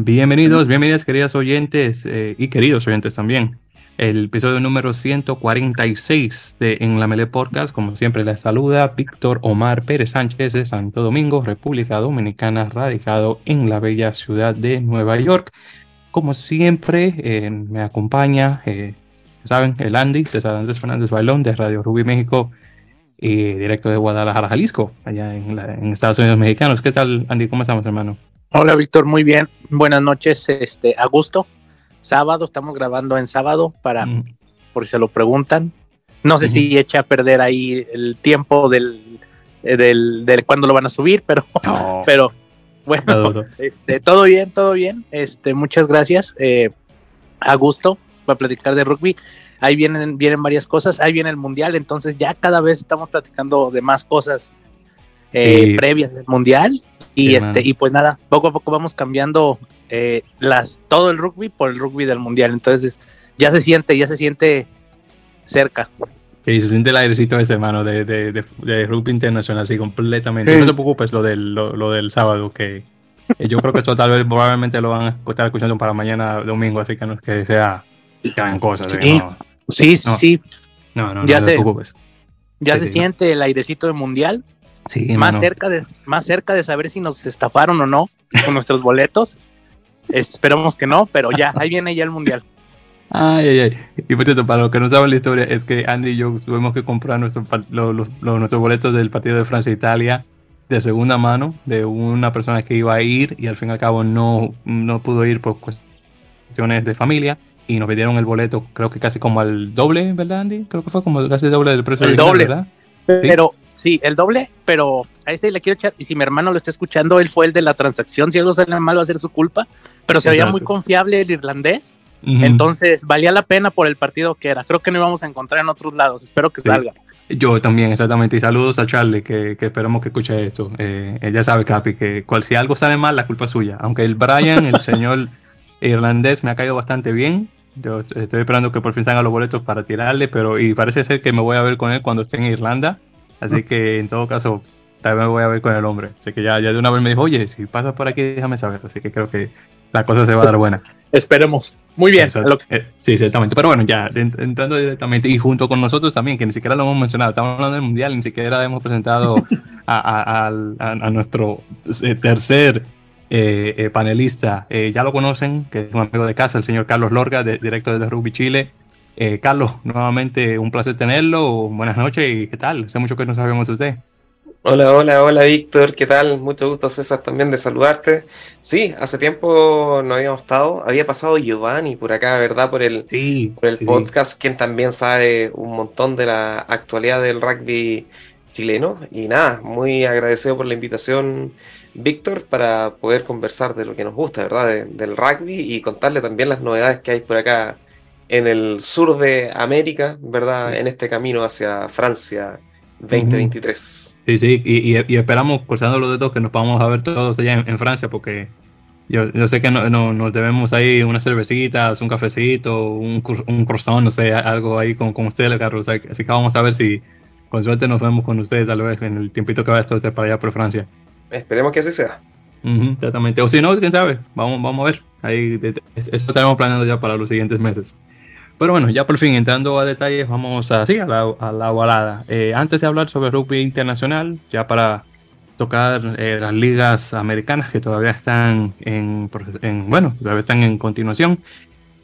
Bienvenidos, bienvenidas queridas oyentes eh, y queridos oyentes también. El episodio número 146 de En la Mele Podcast, como siempre les saluda Víctor Omar Pérez Sánchez de Santo Domingo, República Dominicana, radicado en la bella ciudad de Nueva York. Como siempre, eh, me acompaña, eh, saben, el Andy, César Andrés Fernández Bailón de Radio Rubí México, directo de Guadalajara, Jalisco, allá en, en Estados Unidos mexicanos. ¿Qué tal, Andy? ¿Cómo estamos, hermano? Hola Víctor, muy bien. Buenas noches, este, a gusto. Sábado, estamos grabando en sábado para, por si se lo preguntan. No sé si echa a perder ahí el tiempo del, del, del cuándo lo van a subir, pero, pero bueno, este, todo bien, todo bien. Este, muchas gracias. Eh, a gusto para platicar de rugby. Ahí vienen, vienen varias cosas. Ahí viene el mundial, entonces ya cada vez estamos platicando de más cosas eh, previas del mundial y este y pues nada poco a poco vamos cambiando eh, las todo el rugby por el rugby del mundial. Entonces ya se siente ya se siente cerca. Y se siente el airecito ese mano de, de, de, rugby internacional así completamente. No te preocupes lo del lo, del sábado que yo creo que esto tal vez probablemente lo van a estar escuchando para mañana domingo así que no es que sea gran cosa sí. sí, sí no. no, ya no, se, te preocupes. ya se siente el airecito del mundial más, cerca de, más cerca de saber si nos estafaron o no con nuestros boletos. Esperamos que no, pero ya, ahí viene ya el mundial. Ay, ay, ay. Y por cierto, para los que no saben la historia, es que Andy y yo tuvimos que comprar nuestros, los, nuestros boletos del partido de Francia-Italia e de segunda mano de una persona que iba a ir y al fin y al cabo no, no pudo ir por cuestiones de familia y nos pidieron el boleto, creo que casi como al doble, ¿verdad, Andy? Creo que fue como casi el doble del precio. El doble, ¿verdad? Pero Sí, el doble, pero a este le quiero echar, y si mi hermano lo está escuchando, él fue el de la transacción, si algo sale mal va a ser su culpa, pero se veía muy confiable el irlandés, entonces valía la pena por el partido que era, creo que no íbamos a encontrar en otros lados, espero que salga. Yo también, exactamente, y saludos a Charlie, que, que esperamos que escuche esto, eh, ella sabe, Capi, que cual, si algo sale mal, la culpa es suya, aunque el Brian, el señor irlandés, me ha caído bastante bien, yo estoy esperando que por fin salgan los boletos para tirarle, pero y parece ser que me voy a ver con él cuando esté en Irlanda. Así que en todo caso, tal vez me voy a ver con el hombre. Así que ya, ya de una vez me dijo, oye, si pasas por aquí, déjame saber. Así que creo que la cosa se va a dar buena. Esperemos. Muy bien. Eh, sí, exactamente. Pero bueno, ya entrando directamente y junto con nosotros también, que ni siquiera lo hemos mencionado, estamos hablando del Mundial, ni siquiera hemos presentado a, a, nuestro eh, tercer eh, panelista. ya lo conocen, que es un amigo de casa, el señor Carlos Lorga, de, directo desde Rugby Chile. Eh, Carlos, nuevamente un placer tenerlo. Buenas noches y ¿qué tal? Hace mucho que no sabemos de usted. Hola, hola, hola Víctor, ¿qué tal? Mucho gusto César también de saludarte. Sí, hace tiempo no habíamos estado, había pasado Giovanni por acá, ¿verdad? Por el, por el podcast, quien también sabe un montón de la actualidad del rugby chileno. Y nada, muy agradecido por la invitación, Víctor, para poder conversar de lo que nos gusta, ¿verdad? del rugby y contarle también las novedades que hay por acá en el sur de América, ¿verdad? En este camino hacia Francia 2023. Sí, sí, y, esperamos, cruzando los dedos, que nos vamos a ver todos allá en, Francia, porque yo, yo sé que no, nos debemos ahí unas cervecitas, un cafecito, un, un croissant, no sé, algo ahí con, con ustedes, Carlos. Así que vamos a ver si con suerte nos vemos con ustedes, tal vez, en el tiempito que va a estar para allá por Francia. Esperemos que así sea. exactamente. O si no, quién sabe, vamos, vamos a ver. Ahí, eso estaremos planeando ya para los siguientes meses. Pero bueno, ya por fin entrando a detalles, vamos a, a, la, a la balada. Eh, antes de hablar sobre rugby internacional, ya para tocar eh, las ligas americanas que todavía están en, bueno, todavía están en continuación.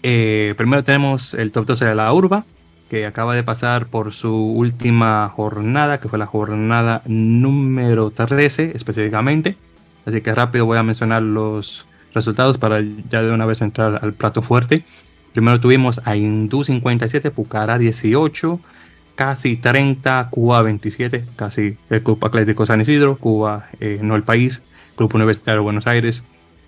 Eh, primero tenemos el top 12 de la Urba, que acaba de pasar por su última jornada, que fue la jornada número 13 específicamente. Así que rápido voy a mencionar los resultados para ya de una vez entrar al plato fuerte. Primero tuvimos a Hindú 57, Pucara 18, casi 30, Cuba 27, casi el Club Atlético San Isidro, Cuba eh, no el país, Club Universitario de Buenos Aires,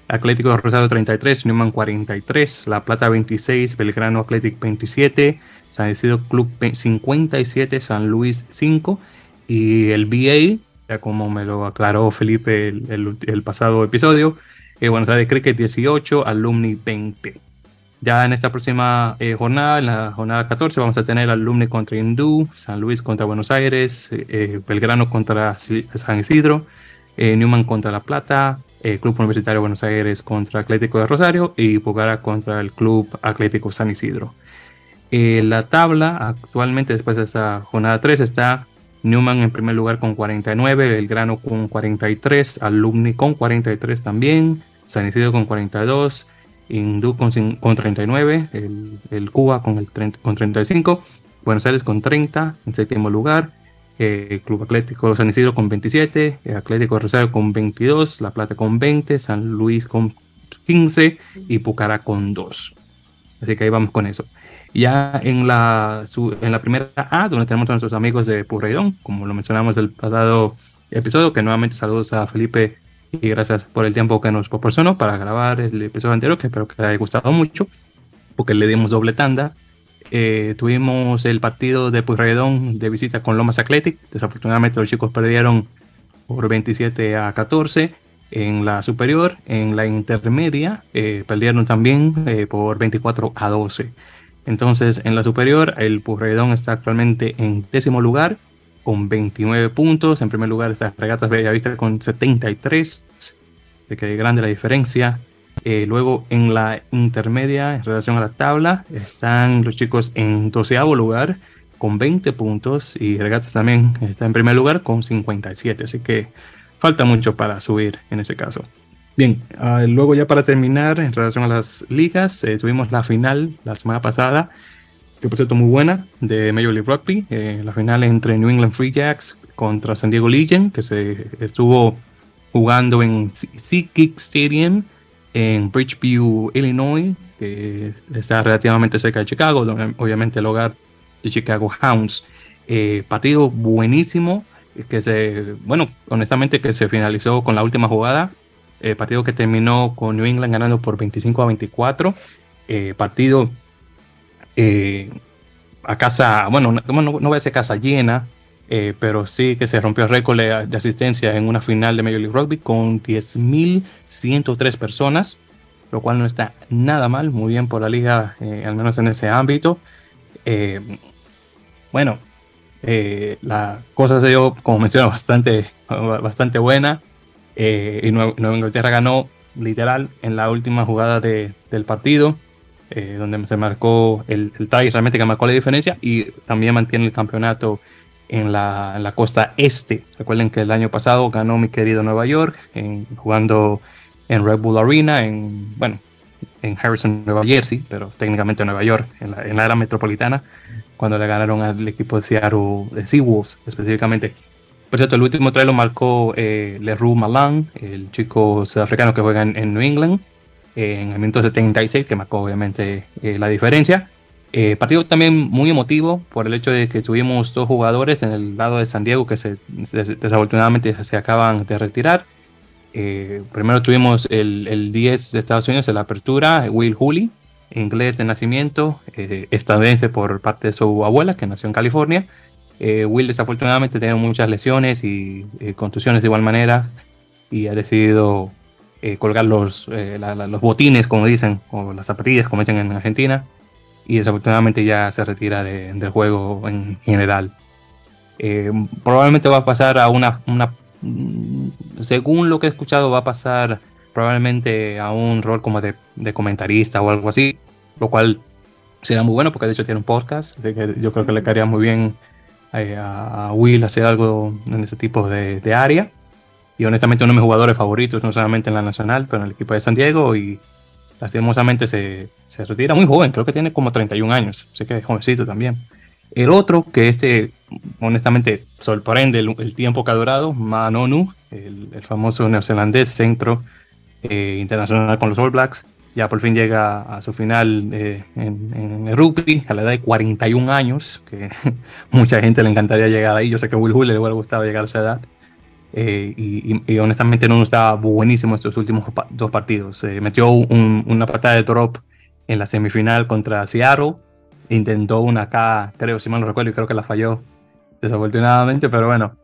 Atlético de Rosario 33, Newman 43, La Plata 26, Belgrano Athletic 27, San Isidro Club 57, San Luis 5 y el BA, ya como me lo aclaró Felipe el, pasado episodio, eh, Buenos Aires Cricket 18, Alumni 20. Ya en esta próxima eh, jornada, en la jornada 14, vamos a tener Alumni contra Hindú, San Luis contra Buenos Aires, eh, Belgrano contra San Isidro, eh, Newman contra La Plata, eh, Club Universitario Buenos Aires contra Atlético de Rosario y Pucara contra el Club Atlético San Isidro. Eh, la tabla actualmente después de esta jornada 3 está Newman en primer lugar con 49, Belgrano con 43, Alumni con 43 también, San Isidro con 42, Hindú con, con 39, el, el, Cuba con, el 30, con 35, Buenos Aires con 30 en séptimo lugar, eh, Club Atlético San Isidro con 27, eh, Atlético Rosario con 22, La Plata con 20, San Luis con 15 y Pucará con 2. Así que ahí vamos con eso. Ya en la, en la primera A, donde tenemos a nuestros amigos de Purreidón, como lo mencionamos el pasado episodio, que nuevamente saludos a Felipe y gracias por el tiempo que nos proporcionó para grabar el episodio anterior, que espero que les haya gustado mucho, porque le dimos doble tanda. Eh, tuvimos el partido de Purredón de visita con Lomas Athletic. Desafortunadamente los chicos perdieron por 27 a 14 en la superior. En la intermedia eh, perdieron también eh, por 24 a 12. Entonces, en la superior, el Purredón está actualmente en décimo lugar con 29 puntos. En primer lugar está Regatas Bellavista con 73. De que grande la diferencia. Eh, luego en la intermedia, en relación a la tabla, están los chicos en doceavo lugar con 20 puntos y Regatas también está en primer lugar con 57. Así que falta mucho para subir en ese caso. Bien, ah, luego ya para terminar, en relación a las ligas, eh, tuvimos la final la semana pasada, que por cierto muy buena, de Major League Rugby, eh, la final entre New England Free Jacks contra San Diego Legion, que se estuvo jugando en SeaKick Stadium en Bridgeview, Illinois, que está relativamente cerca de Chicago, obviamente el hogar de Chicago Hounds. Eh, partido buenísimo, que se, bueno, honestamente que se finalizó con la última jugada eh, partido que terminó con New England ganando por 25 a 24. Eh, partido eh, a casa, bueno, no, no, voy a decir casa llena, pero sí que se rompió el récord de, asistencia en una final de Major League Rugby con 10.103 personas, lo cual no está nada mal, muy bien por la liga, al menos en ese ámbito. bueno, la cosa se dio, como menciono, bastante, bastante buena. Eh, y Nueva, Inglaterra ganó literal en la última jugada de, del partido, eh, donde se marcó el, el tie realmente que marcó la diferencia y también mantiene el campeonato en la, en la, costa este. Recuerden que el año pasado ganó mi querido Nueva York en, jugando en Red Bull Arena, en, bueno, en Harrison, Nueva Jersey, pero técnicamente Nueva York, en la, en la era metropolitana, cuando le ganaron al equipo de Seattle, de Seawolves específicamente. Por cierto, el último lo marcó eh, Leroux Malan, el chico sudafricano que juega en, New England, en el minuto 76, que marcó obviamente eh, la diferencia. Eh, partido también muy emotivo por el hecho de que tuvimos dos jugadores en el lado de San Diego que se, desafortunadamente se acaban de retirar. primero tuvimos el, el, 10 de Estados Unidos en la apertura, Will Hooley, inglés de nacimiento, estadounidense por parte de su abuela que nació en California. Eh, Will desafortunadamente tiene muchas lesiones y eh, contusiones de igual manera y ha decidido eh, colgar los, los botines, como dicen, o las zapatillas, como dicen en Argentina, y desafortunadamente ya se retira del juego en general. probablemente va a pasar a una, una, mm, según lo que he escuchado, va a pasar probablemente a un rol como de, de comentarista o algo así, lo cual será muy bueno porque de hecho tiene un podcast, que yo creo que le caería muy bien eh, a, Will hacer algo en ese tipo de, área. Y honestamente uno de mis jugadores favoritos, no solamente en la nacional, pero en el equipo de San Diego. Y lastimosamente se, se retira muy joven, creo que tiene como 31 años, sé que es jovencito también. El otro, que este honestamente sorprende el, tiempo que ha durado, Manonu, el, el famoso neozelandés centro eh, internacional con los All Blacks, ya por fin llega a su final eh, en, el rugby a la edad de 41 años, que mucha gente le encantaría llegar ahí. Yo sé que a Will Hull le hubiera gustado llegar a esa edad. Eh, y, honestamente no estaba buenísimo estos últimos dos partidos. Se metió una patada de drop en la semifinal contra Seattle. Intentó una acá, creo, si mal no recuerdo, y creo que la falló desafortunadamente, pero bueno,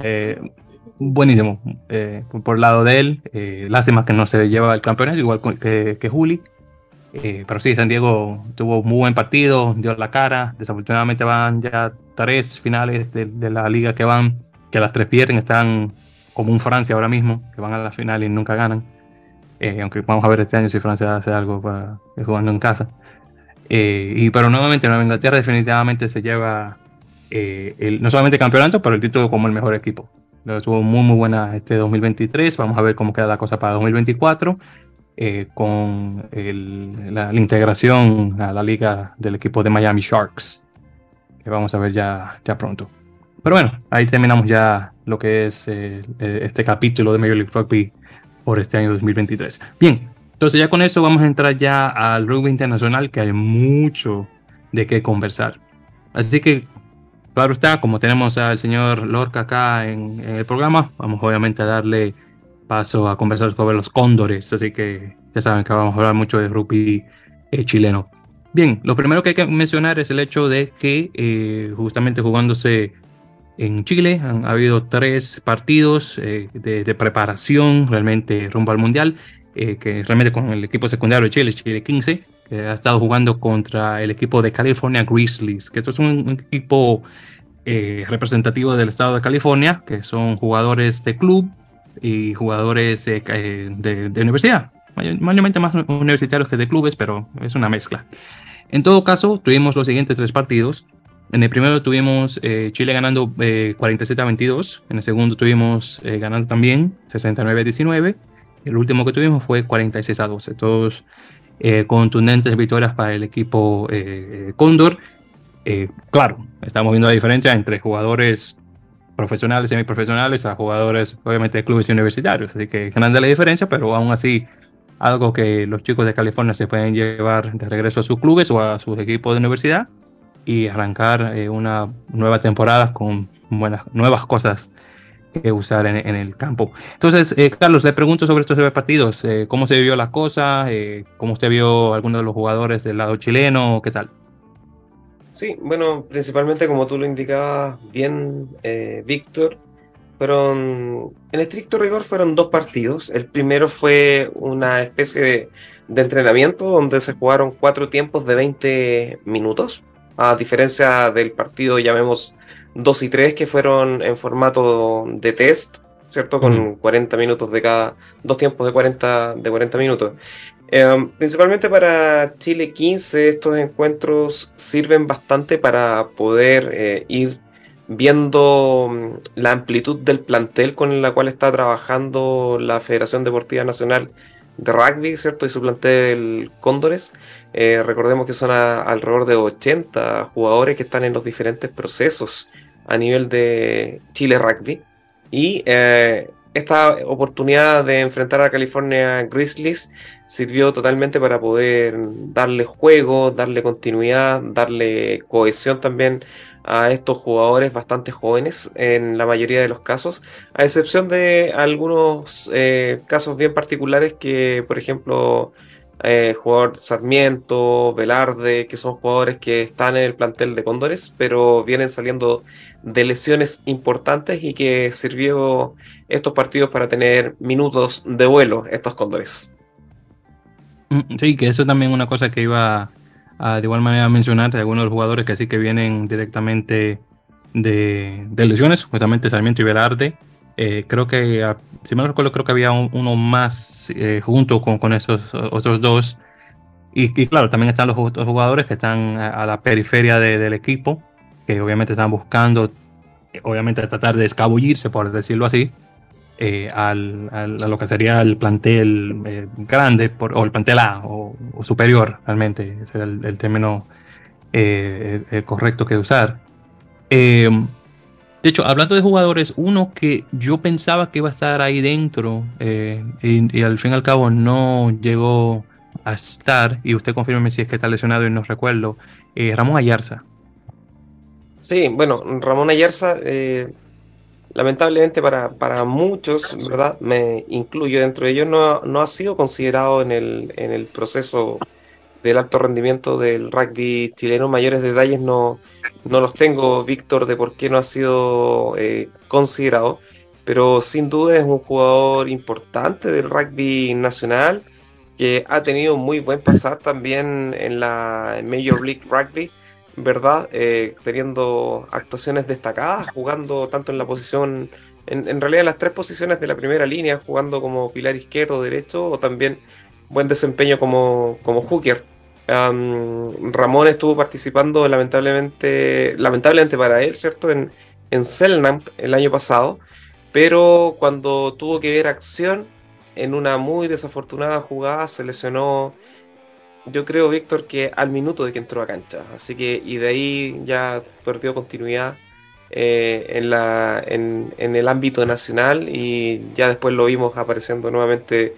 eh, buenísimo eh, por el lado de él. Eh, lástima que no se lleva el campeonato, igual que, que Juli. Eh, pero sí, San Diego tuvo muy buen partido, dio la cara. Desafortunadamente van ya tres finales de, la liga que van, que las tres pierden. Están como un Francia ahora mismo, que van a la final y nunca ganan. Eh, aunque vamos a ver este año si Francia hace algo para jugando en casa. Eh, y pero nuevamente Nueva Inglaterra definitivamente se lleva el, no solamente el campeonato, pero el título como el mejor equipo. Estuvo muy muy buena este 2023. Vamos a ver cómo queda la cosa para 2024. con la, integración a la liga del equipo de Miami Sharks, que vamos a ver ya, ya pronto. Pero bueno, ahí terminamos ya lo que es eh, eh, este capítulo de Major League Rugby por este año 2023. Bien, entonces ya con eso vamos a entrar ya al rugby internacional, que hay mucho de qué conversar. Así que, claro está, como tenemos al señor Lorca acá en, el programa, vamos obviamente a darle paso a conversar sobre los cóndores. Así que ya saben que vamos a hablar mucho de rugby eh, chileno. Bien, lo primero que hay que mencionar es el hecho de que justamente jugándose en Chile. Han habido tres partidos eh, de, preparación realmente rumbo al Mundial, eh, que realmente con el equipo secundario de Chile, Chile 15, que ha estado jugando contra el equipo de California Grizzlies, que esto es un, equipo eh, representativo del estado de California, que son jugadores de club y jugadores de, universidad, mayormente más universitarios que de clubes, pero es una mezcla. En todo caso, tuvimos los siguientes tres partidos. En el primero tuvimos eh, Chile ganando 47 eh, a 22. En el segundo tuvimos eh, ganando también 69 a 19. El último que tuvimos fue 46 a 12. Todos contundentes victorias para el equipo Cóndor. claro, estamos viendo la diferencia entre jugadores profesionales y semiprofesionales a jugadores, obviamente, de clubes universitarios. Así que grande la diferencia, pero aún así algo que los chicos de California se pueden llevar de regreso a sus clubes o a sus equipos de universidad y arrancar eh, una nueva temporada con buenas, nuevas cosas que usar en, el campo. Entonces, eh, Carlos, le pregunto sobre estos partidos, eh, ¿cómo se vivió la cosa? ¿Cómo usted vio a algunos de los jugadores del lado chileno? ¿Qué tal? Sí, bueno, principalmente como tú lo indicabas bien, Víctor, fueron, en estricto rigor fueron dos partidos. El primero fue una especie de, de entrenamiento donde se jugaron cuatro tiempos de 20 minutos a diferencia del partido, llamemos 2 y 3, que fueron en formato de test, ¿cierto? Con 40 minutos de cada, dos tiempos de 40, de 40 minutos. Em, principalmente para Chile 15, estos encuentros sirven bastante para poder eh, ir viendo mm, la amplitud del plantel con la cual está trabajando la Federación Deportiva Nacional de rugby, ¿cierto? Y su plantel Cóndores. Eh, recordemos que son alrededor de 80 jugadores que están en los diferentes procesos a nivel de Chile Rugby. Y eh, esta oportunidad de enfrentar a California Grizzlies sirvió totalmente para poder darle juego, darle continuidad, darle cohesión también a estos jugadores bastante jóvenes en la mayoría de los casos, a excepción de algunos eh, casos bien particulares que, por ejemplo, eh, jugador Sarmiento, Velarde, que son jugadores que están en el plantel de Cóndores, pero vienen saliendo de lesiones importantes y que sirvió estos partidos para tener minutos de vuelo estos Cóndores. Mm, sí, que eso también es una cosa que iba de igual manera mencionar de algunos jugadores que sí que vienen directamente de, de lesiones, justamente Sarmiento y Velarde. Eh, creo que, ah, si me recuerdo, creo que había uno más eh, junto con, con, esos otros dos. Y, claro, también están los otros jugadores que están a, la periferia del equipo, que obviamente están buscando, obviamente, tratar de escabullirse, por decirlo así, eh, al, a lo que sería el plantel eh, grande o el plantel A o, superior, realmente, ese era el, término eh, correcto que usar. de hecho, hablando de jugadores, uno que yo pensaba que iba a estar ahí dentro y, al fin y al cabo no llegó a estar, y usted confirme si es que está lesionado y no recuerdo, Ramón Ayarza. Sí, bueno, Ramón Ayarza lamentablemente para, para muchos, ¿verdad? Me incluyo dentro de ellos, no, no ha sido considerado en el, en el proceso del alto rendimiento del rugby chileno. Mayores detalles no, no los tengo, Víctor, de por qué no ha sido eh, considerado, pero sin duda es un jugador importante del rugby nacional que ha tenido muy buen pasar también en la Major League Rugby ¿verdad? Eh, teniendo actuaciones destacadas, jugando tanto en la posición en, realidad las tres posiciones de la primera línea, jugando como pilar izquierdo, derecho, o también buen desempeño como, como hooker. Ramón estuvo participando lamentablemente, lamentablemente para él, ¿cierto? En, en Selnam el año pasado, pero cuando tuvo que ver acción, en una muy desafortunada jugada se lesionó, yo creo, Víctor, que al minuto de que entró a cancha. Así que, y de ahí ya perdió continuidad eh, en, la, en, el ámbito nacional y ya después lo vimos apareciendo nuevamente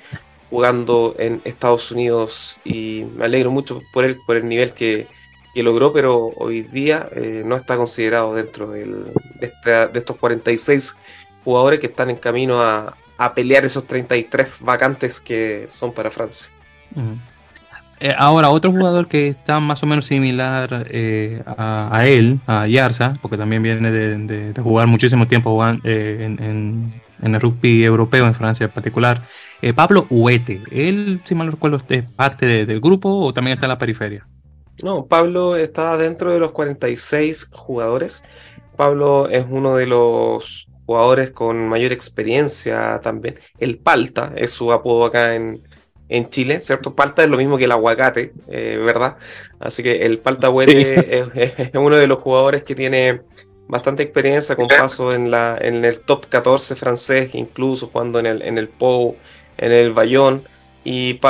jugando en Estados Unidos y me alegro mucho por él, por el nivel que, logró, pero hoy día eh, no está considerado dentro de, estos 46 jugadores que están en camino a, pelear esos 33 vacantes que son para Francia. Eh, ahora, otro jugador que está más o menos similar eh, a, él, a Yarza, porque también viene de, jugar muchísimo tiempo eh, en, el rugby europeo, en Francia en particular, Pablo Huete. Él, si mal no recuerdo, es parte del grupo o también está en la periferia. No, Pablo está dentro de los 46 jugadores. Pablo es uno de los jugadores con mayor experiencia también. El Palta es su apodo acá en, en Chile, ¿cierto? Palta es lo mismo que el aguacate, eh, ¿verdad? Así que el Palta Huete es, uno de los jugadores que tiene bastante experiencia con paso en, la, en el top 14 francés, incluso jugando en el, en el Pou, en el Bayón. Y,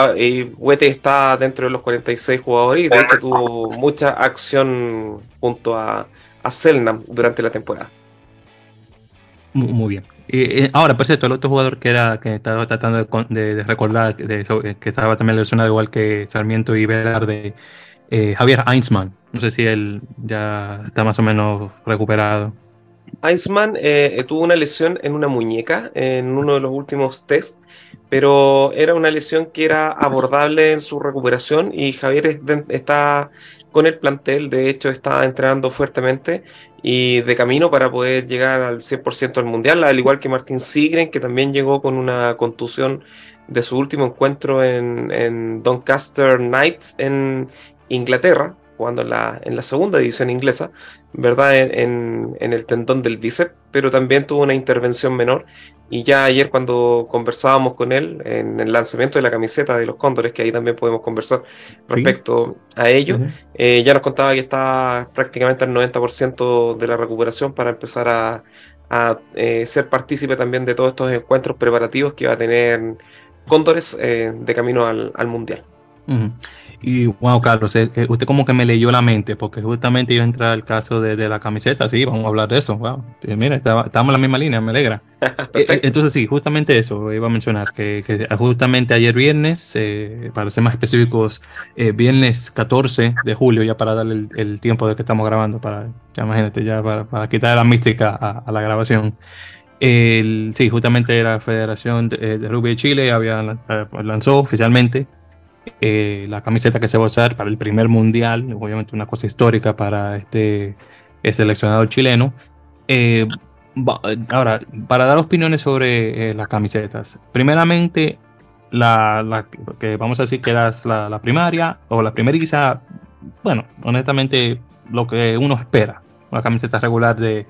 Huete está dentro de los 46 jugadores y de hecho tuvo mucha acción junto a, a Selnam durante la temporada. Muy bien. Eh, ahora, por cierto, el otro jugador que era que estaba tratando de, recordar, de eh, que estaba también lesionado igual que Sarmiento y Velarde, eh, Javier Heinzmann. No sé si él ya está más o menos recuperado. Heinzmann tuvo una lesión en una muñeca en uno de los últimos test, pero era una lesión que era abordable en su recuperación y Javier está con el plantel, de hecho está entrenando fuertemente y de camino para poder llegar al 100% del mundial, al igual que Martin Sigren, que también llegó con una contusión de su último encuentro en, en Doncaster Knights en Inglaterra, jugando en la, en la segunda división inglesa, ¿verdad? En, en, el tendón del bíceps, pero también tuvo una intervención menor. Y ya ayer cuando conversábamos con él en el lanzamiento de la camiseta de los Cóndores, que ahí también podemos conversar respecto a ello, eh, ya nos contaba que está prácticamente al 90% de la recuperación para empezar a, a eh, ser partícipe también de todos estos encuentros preparativos que va a tener Cóndores eh, de camino al, al Mundial. Y wow, Carlos, eh, eh, usted como que me leyó la mente, porque justamente iba a entrar al caso de, de la camiseta, sí, vamos a hablar de eso. Wow, eh, mira, estamos en la misma línea, me alegra. Entonces, sí, justamente eso iba a mencionar, que, que justamente ayer viernes, para ser más específicos, viernes 14 de julio, ya para darle el, tiempo de que estamos grabando, para, ya imagínate, ya para, para quitar la mística a, la grabación. El, sí, justamente la Federación de, de Rugby de Chile había lanzó oficialmente eh, la camiseta que se va a usar para el primer mundial, obviamente una cosa histórica para este, este seleccionador chileno. Eh, ahora, para dar opiniones sobre eh, las camisetas, primeramente, la, que vamos a decir que era la, primaria o la primeriza, bueno, honestamente, lo que uno espera, una camiseta regular de,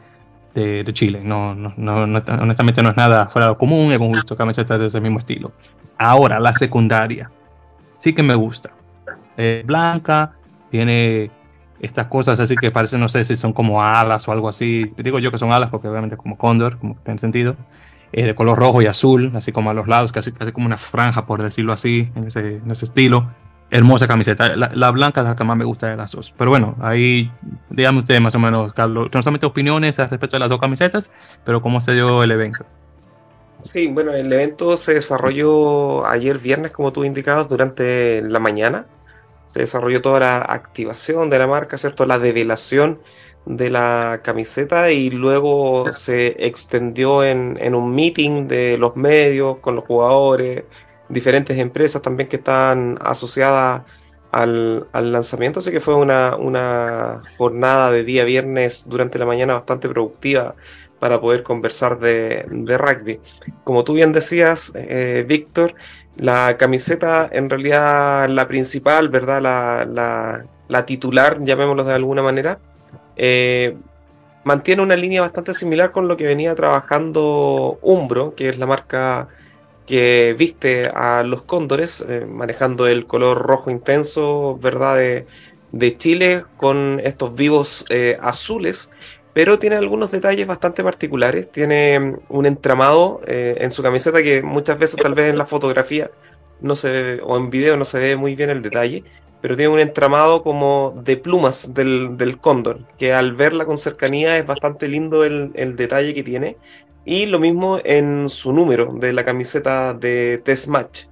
de, Chile. No, no, no, honestamente no es nada fuera de lo común, hemos visto camisetas de ese mismo estilo. Ahora, la secundaria sí que me gusta. blanca, tiene estas cosas así que parecen, no sé si son como alas o algo así. Digo yo que son alas porque obviamente como cóndor, como tiene sentido. Eh, de color rojo y azul, así como a los lados, casi, casi como una franja, por decirlo así, en ese, en ese estilo. Hermosa camiseta. La, blanca es la que más me gusta de las dos. Pero bueno, ahí dígame usted más o menos, Carlos, no solamente opiniones al respecto de las dos camisetas, pero cómo se dio el evento. Sí, bueno, el evento se desarrolló ayer viernes, como tú indicabas, durante la mañana. Se desarrolló toda la activación de la marca, ¿cierto? La develación de la camiseta y luego se extendió en, un meeting de los medios con los jugadores, diferentes empresas también que están asociadas al, lanzamiento, así que fue una, una jornada de día viernes durante la mañana bastante productiva para poder conversar de, rugby. Como tú bien decías, eh, Víctor, la camiseta en realidad la principal, ¿verdad? La, la, titular, llamémoslo de alguna manera, eh, mantiene una línea bastante similar con lo que venía trabajando Umbro, que es la marca que viste a los cóndores, eh, manejando el color rojo intenso, ¿verdad? De, Chile, con estos vivos azules, pero tiene algunos detalles bastante particulares. Tiene mm, un entramado eh, en su camiseta que muchas veces, tal vez en la fotografía no se o en video no se ve muy bien el detalle, pero tiene un entramado como de plumas del, cóndor, que al verla con cercanía es bastante lindo el, detalle que tiene. Y lo mismo en su número de la camiseta de Test Match.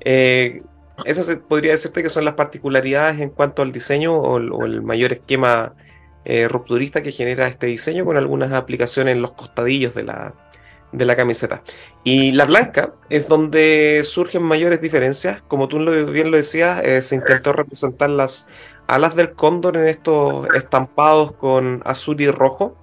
Eh, esas podría decirte que son las particularidades en cuanto al diseño o, el mayor esquema eh, rupturista que genera este diseño con algunas aplicaciones en los costadillos de la, de la camiseta. Y la blanca es donde surgen mayores diferencias. Como tú bien lo decías, eh, se intentó representar las alas del cóndor en estos estampados con azul y rojo,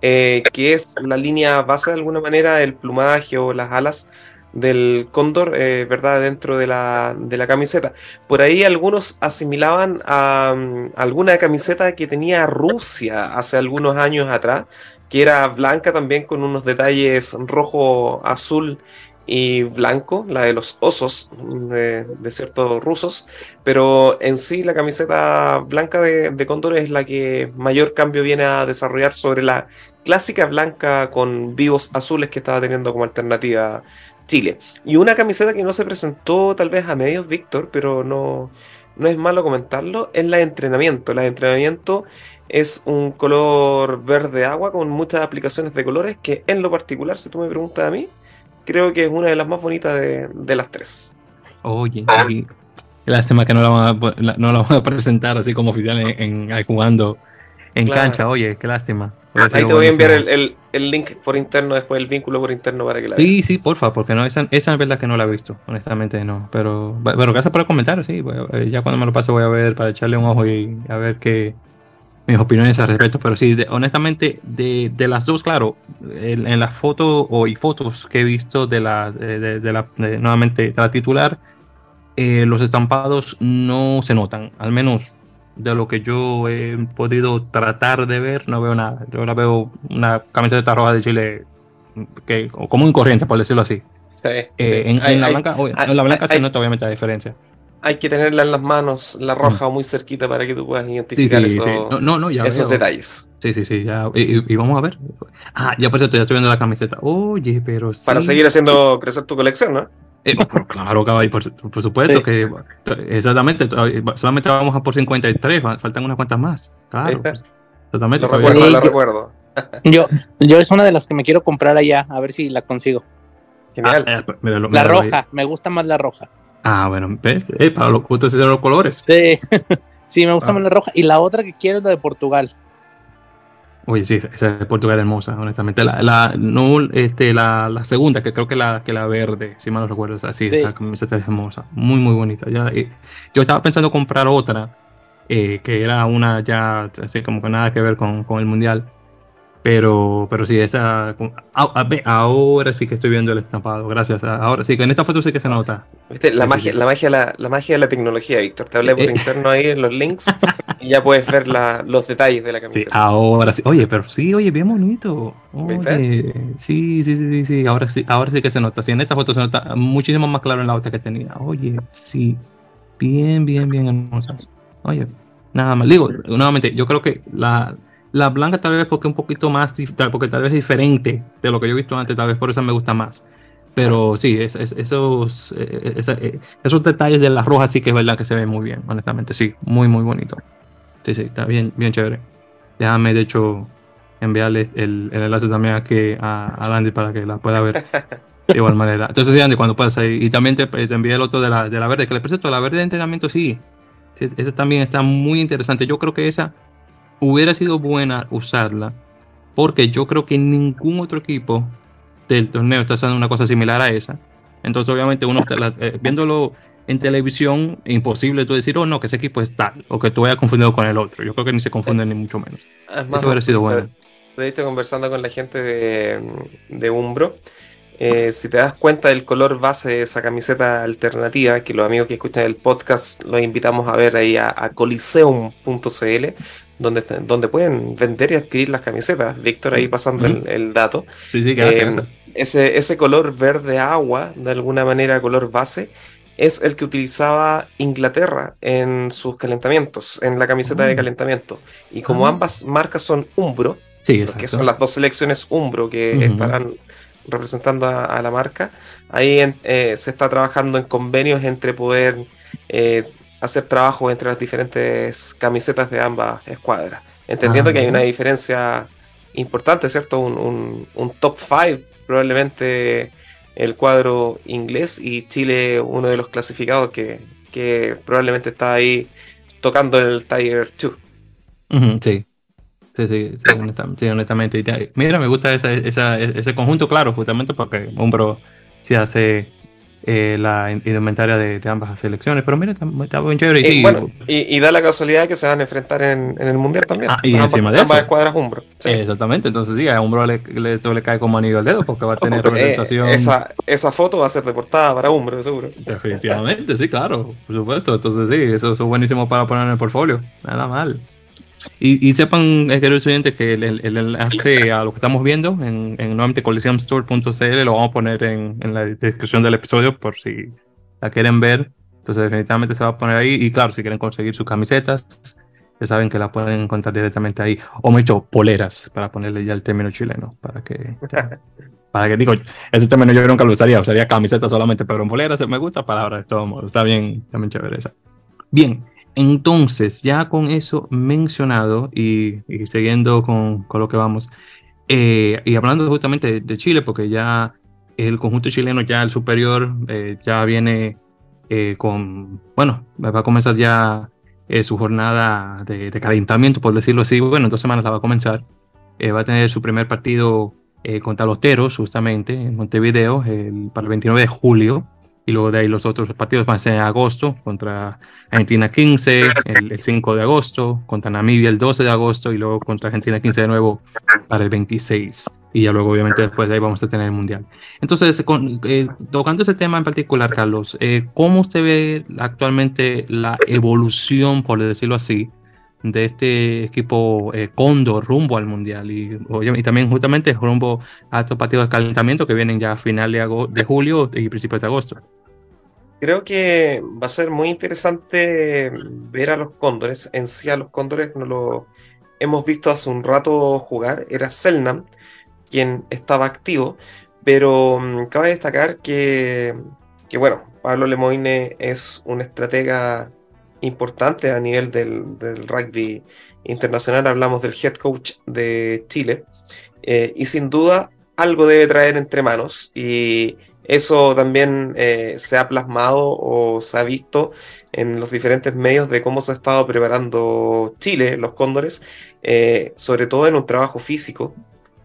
eh, que es la línea base de alguna manera, el plumaje o las alas del cóndor, eh, ¿verdad? Dentro de la, de la, camiseta. Por ahí algunos asimilaban a, mm, alguna camiseta que tenía Rusia hace algunos años atrás, que era blanca también con unos detalles rojo, azul y blanco, la de los osos de, ciertos rusos, pero en sí la camiseta blanca de, de Cóndor es la que mayor cambio viene a desarrollar sobre la clásica blanca con vivos azules que estaba teniendo como alternativa Chile. Y una camiseta que no se presentó tal vez a medios, Víctor, pero no, no es malo comentarlo, es la de entrenamiento. La de entrenamiento es un color verde agua con muchas aplicaciones de colores que en lo particular, si tú me preguntas a mí, creo que es una de las más bonitas de, las tres. Oye, sí. Lástima que no la, van a, no la van a presentar así como oficial en, jugando en cancha. Oye, qué lástima. Ahí te voy a enviar el, link por interno, después el vínculo por interno para que la veas. Sí, sí, porfa, porque no, esa, esa es verdad que no la he visto, honestamente no. Pero, pero gracias por el comentario, sí. Eh, ya cuando me lo pase voy a ver para echarle un ojo y a ver qué, mis opiniones al respecto, pero sí, honestamente, de, de, las dos, claro, en, las fotos o y fotos que he visto de la, de, la nuevamente, de la titular, eh, los estampados no se notan, al menos de lo que yo he podido tratar de ver, no veo nada. Yo la veo una camiseta roja de Chile que como un corriente, por decirlo así. Sí, eh, En, la blanca, en, la blanca, se nota obviamente la diferencia hay que tenerla en las manos, la roja, mm. muy cerquita para que tú puedas identificar esos detalles. Sí, sí, sí. y, vamos a ver. Ah, ya por cierto, ya estoy viendo la camiseta. Oye, pero sí. Para seguir haciendo crecer tu colección, ¿no? Eh, claro, caballo, por, por, supuesto que exactamente, solamente vamos a por 53, faltan unas cuantas más. Claro, pues, exactamente. Lo recuerdo, lo recuerdo. Yo, yo es una de las que me quiero comprar allá, a ver si la consigo. Genial. Ah, eh, la roja, me gusta más la roja. Ah, bueno, ¿ves? Eh, para los gustos de los colores. Sí, sí, me gusta ah. más la roja. Y la otra que quiero es la de Portugal. Oye, sí, esa de Portugal es hermosa, honestamente. La, la, no, este, la, la, segunda, que creo que la, que la verde, si mal no recuerdo, así, sí. esa camiseta es hermosa, muy, muy bonita. Ya, yo estaba pensando comprar otra, eh, que era una ya, así como que nada que ver con, con el mundial, pero, pero sí, esa. ahora sí que estoy viendo el estampado. Gracias. Ahora sí que en esta foto sí que se nota. ¿Viste? La, magia, La, magia, la, la, magia de la tecnología, Víctor. Te hablé por eh, interno ahí en los links y ya puedes ver los detalles de la camiseta. Sí, ahora sí. Oye, pero sí, oye, bien bonito. Oye, sí, sí, sí, sí, Ahora sí, ahora sí que se nota. Sí, en esta foto se nota muchísimo más claro en la otra que tenía. Oye, sí. Bien, bien, bien hermosas. Oye, nada más. Digo, nuevamente, yo creo que la, la blanca tal vez porque un poquito más, porque tal vez es diferente de lo que yo he visto antes, tal vez por eso me gusta más. Pero sí, esos, eh, eh, esos detalles de la roja sí que es verdad que se ve muy bien, honestamente, sí, muy, muy bonito. Sí, sí, está bien, bien chévere. Déjame, de hecho, enviarle el, enlace también aquí a, a Andy para que la pueda ver de igual manera. Entonces, Andy, cuando puedas ahí. Y también te, envié el otro de la, de la verde, que le presento la verde de entrenamiento, sí. Esa también está muy interesante. Yo creo que esa hubiera sido buena usarla, porque yo creo que ningún otro equipo del torneo está haciendo una cosa similar a esa. Entonces, obviamente, uno eh, viéndolo en televisión, imposible tú decir, oh no, que ese equipo es tal, o que tú hayas confundido con el otro. Yo creo que ni se confunden ni mucho menos. Eso hubiera sido bueno. De hecho, conversando con la gente de, de Umbro, eh, si te das cuenta del color base de esa camiseta alternativa, que los amigos que escuchan el podcast los invitamos a ver ahí a, coliseum.cl, donde, donde pueden vender y adquirir las camisetas. Víctor ahí pasando el, dato. Sí, sí, gracias. Eh, ese, ese color verde agua, de alguna manera color base, es el que utilizaba Inglaterra en sus calentamientos, en la camiseta de ah. calentamiento. Y como ah. ambas marcas son Umbro, que son las dos selecciones Umbro que estarán representando a, la marca, ahí eh, se está trabajando en convenios entre poder eh, hacer trabajo entre las diferentes camisetas de ambas escuadras. Entendiendo ah, que hay una diferencia importante, ¿cierto? Un, un top 5 probablemente el cuadro inglés y Chile uno de los clasificados que, probablemente está ahí tocando el Tiger 2. sí. Sí, sí, sí, honestamente, Mira, me gusta ese conjunto, claro, justamente porque Umbro se hace eh, la indumentaria de, ambas selecciones. Pero mira, está, muy chévere. Y, y, da la casualidad que se van a enfrentar en, el Mundial también. Ah, y encima de ambas escuadras Umbro. Exactamente, entonces sí, a Umbro le, le, le, cae como anillo al dedo porque va a tener representación. esa, esa foto va a ser de portada para Umbro, seguro. Definitivamente, sí, claro, por supuesto. Entonces sí, eso, eso es buenísimo para poner en el portfolio. Nada mal. Y, y sepan, queridos oyentes, que el, el, enlace a lo que estamos viendo en, en nuevamente coliseumstore.cl lo vamos a poner en, en, la descripción del episodio por si la quieren ver. Entonces, definitivamente se va a poner ahí. Y claro, si quieren conseguir sus camisetas, ya saben que la pueden encontrar directamente ahí. O me he hecho poleras, para ponerle ya el término chileno, para que. para que digo, ese término yo nunca lo usaría, usaría camiseta solamente, pero en poleras me gusta palabra de todo modo. Está bien, también chévere esa. Bien, entonces, ya con eso mencionado y, siguiendo con, lo que vamos, eh, y hablando justamente de, Chile, porque ya el conjunto chileno, ya el superior, eh, ya viene eh, con, bueno, va a comenzar ya su jornada de, calentamiento, por decirlo así. Bueno, en dos semanas la va a comenzar. va a tener su primer partido contra los Teros, justamente, en Montevideo, para el 29 de julio y luego de ahí los otros partidos van a ser en agosto, contra Argentina 15, el, 5 de agosto, contra Namibia el 12 de agosto y luego contra Argentina 15 de nuevo para el 26. Y ya luego obviamente después de ahí vamos a tener el Mundial. Entonces, eh, tocando ese tema en particular, Carlos, eh, ¿cómo usted ve actualmente la evolución, por decirlo así, de este equipo eh, Condor rumbo al Mundial y, y, también justamente rumbo a estos partidos de calentamiento que vienen ya a final de, de julio y principios de agosto. Creo que va a ser muy interesante ver a los cóndores. En sí, a los cóndores no lo hemos visto hace un rato jugar. Era Selnam quien estaba activo, pero mm, cabe destacar que, que, bueno, Pablo Lemoine es un estratega importante a nivel del, del rugby internacional. Hablamos del head coach de Chile. Eh, y sin duda algo debe traer entre manos. Y eso también eh, se ha plasmado o se ha visto en los diferentes medios de cómo se ha estado preparando Chile, los cóndores, eh, sobre todo en un trabajo físico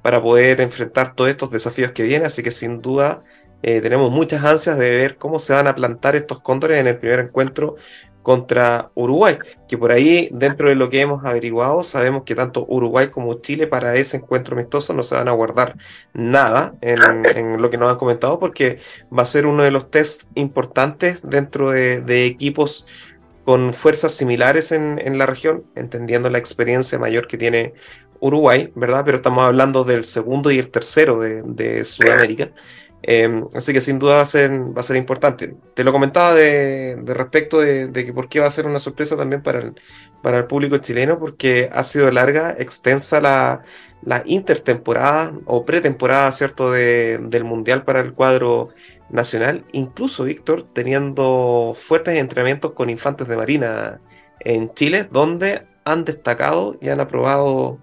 para poder enfrentar todos estos desafíos que vienen. Así que sin duda tenemos muchas ansias de ver cómo se van a plantar estos cóndores en el primer encuentro contra Uruguay, que por ahí dentro de lo que hemos averiguado sabemos que tanto Uruguay como Chile para ese encuentro amistoso no se van a guardar nada en, lo que nos han comentado porque va a ser uno de los test importantes dentro de, equipos con fuerzas similares en, la región, entendiendo la experiencia mayor que tiene Uruguay, ¿verdad? Pero estamos hablando del segundo y el tercero de, de Sudamérica. Em, así que sin duda va a ser, importante. Te lo comentaba de, respecto de, que por qué va a ser una sorpresa también para el, para el público chileno, porque ha sido larga, extensa la, la intertemporada o pretemporada, ¿cierto?, del Mundial para el cuadro nacional. Incluso, Víctor, teniendo fuertes entrenamientos con infantes de Marina en Chile, donde han destacado y han aprobado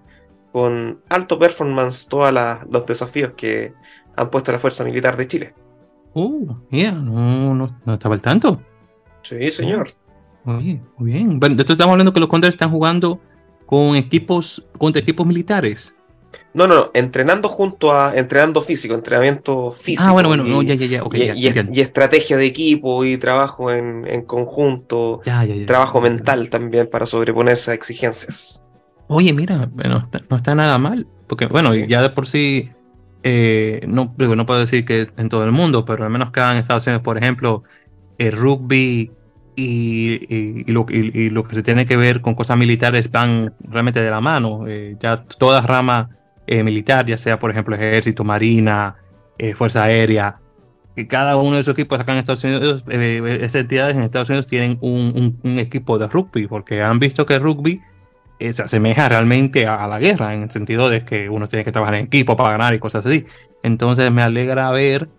con alto performance todos los desafíos que han puesto la Fuerza Militar de Chile. Uh, mira, no, no, estaba al tanto. Sí, señor. Muy bien, muy bien. Bueno, entonces estamos hablando que los Condors están jugando con equipos, contra equipos militares. No, no, no, entrenando junto a, entrenando físico, entrenamiento físico. Ah, bueno, bueno, y, ya, ya, ya, y, estrategia de equipo y trabajo en, conjunto, trabajo mental también para sobreponerse a exigencias. Oye, mira, bueno, no está nada mal, porque bueno, ya de por sí eh, no, no puedo decir que en todo el mundo, pero al menos acá en Estados Unidos, por ejemplo, el rugby y, lo, que se tiene que ver con cosas militares van realmente de la mano. Eh, ya toda rama eh, militar, ya sea por ejemplo ejército, marina, fuerza aérea, que cada uno de esos equipos acá en Estados Unidos, esas entidades en Estados Unidos tienen un, un, equipo de rugby, porque han visto que el rugby se asemeja realmente a, a, la guerra, en el sentido de que uno tiene que trabajar en equipo para ganar y cosas así. Entonces me alegra ver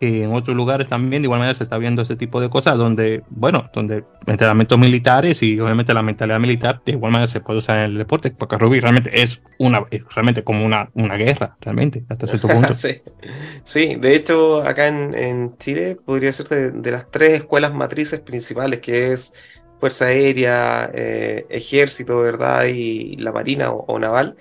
en otros lugares también de igual manera se está viendo ese tipo de cosas donde, bueno, donde entrenamientos militares y obviamente la mentalidad militar de igual manera se puede usar en el deporte, porque rugby realmente es una, realmente como una, una guerra, realmente, hasta cierto punto. sí. sí, de hecho acá en, en Chile podría ser de, las tres escuelas matrices principales, que es Fuerza Aérea, eh, Ejército, ¿verdad? Y la Marina o Naval.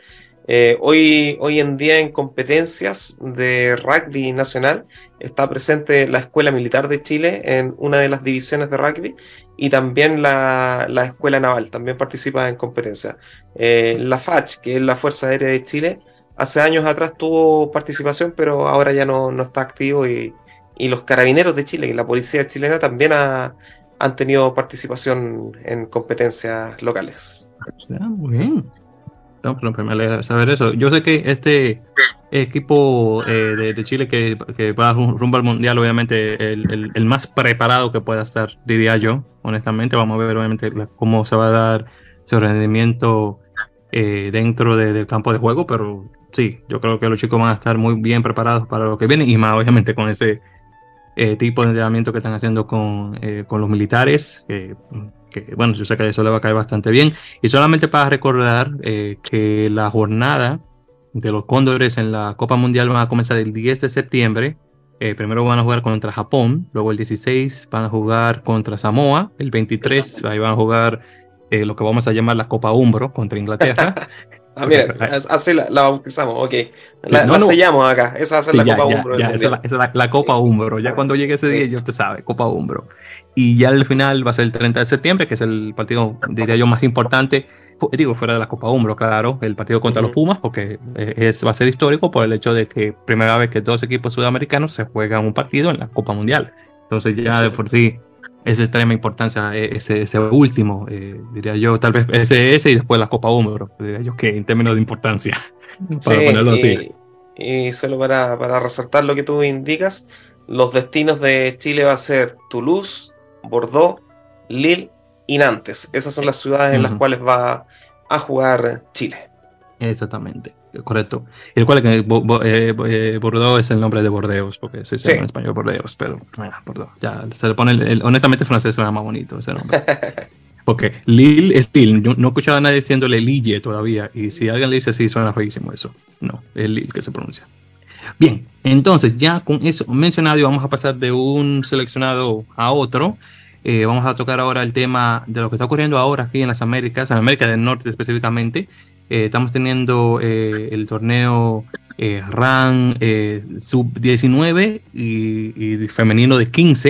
Eh, hoy, hoy en día en competencias de rugby nacional está presente la Escuela Militar de Chile en una de las divisiones de rugby y también la, Escuela Naval, también participa en competencias. Eh, la FACH, que es la Fuerza Aérea de Chile, hace años atrás tuvo participación, pero ahora ya no, no está activo y, los carabineros de Chile y la policía chilena también han tenido participación en competencias locales. Muy bien. No, pero me alegra saber eso. Yo sé que este equipo eh, de, Chile que, que, va rumbo al mundial, obviamente el, el, más preparado que pueda estar, diría yo, honestamente. Vamos a ver, obviamente, cómo se va a dar su rendimiento eh, dentro del campo de juego, pero sí, yo creo que los chicos van a estar muy bien preparados para lo que viene y más, obviamente, con ese eh, tipo de entrenamiento que están haciendo con, con los militares que bueno, yo sé que eso le va a caer bastante bien. Y solamente para recordar eh, que la jornada de los Cóndores en la Copa Mundial va a comenzar el 10 de septiembre. Eh, primero van a jugar contra Japón, luego el 16 van a jugar contra Samoa, el 23 ahí van a jugar eh, lo que vamos a llamar la Copa Umbro contra Inglaterra. Ah, mira, así la, la bautizamos, ok. La, sellamos acá, esa va a la Copa Umbro. esa, es la, Copa Umbro. Ya cuando llegue ese día, ya usted sabe, Copa Umbro. Y ya el final va a ser el 30 de septiembre, que es el partido, diría yo, más importante. Digo, fuera de la Copa Umbro, claro, el partido contra los Pumas, porque es, va a ser histórico por el hecho de que primera vez que dos equipos sudamericanos se juegan un partido en la Copa Mundial. Entonces ya de por sí es de extrema importancia eh, ese, ese último, eh, diría yo, tal vez ese, ese y después la Copa Húmero, diría yo que en términos de importancia, para ponerlo así. Y, solo para, para, resaltar lo que tú indicas, los destinos de Chile va a ser Toulouse, Bordeaux, Lille y Nantes. Esas son las ciudades en las cuales va a jugar Chile. Exactamente correcto. Y recuerda que eh, eh, Bordeaux es el nombre de Bordeaux, porque se llama en español Bordeaux, pero Bordeaux. Ya se le pone, el, honestamente francés suena más bonito ese nombre. porque Lille es Lille, yo no he escuchado a nadie diciéndole Lille todavía, y si alguien le dice así, suena feísimo eso. No, es Lille que se pronuncia. Bien, entonces ya con eso mencionado, y vamos a pasar de un seleccionado a otro. Eh, vamos a tocar ahora el tema de lo que está ocurriendo ahora aquí en las Américas, en América del Norte específicamente, eh, estamos teniendo eh, el torneo eh, RAN sub-19 y, femenino de 15,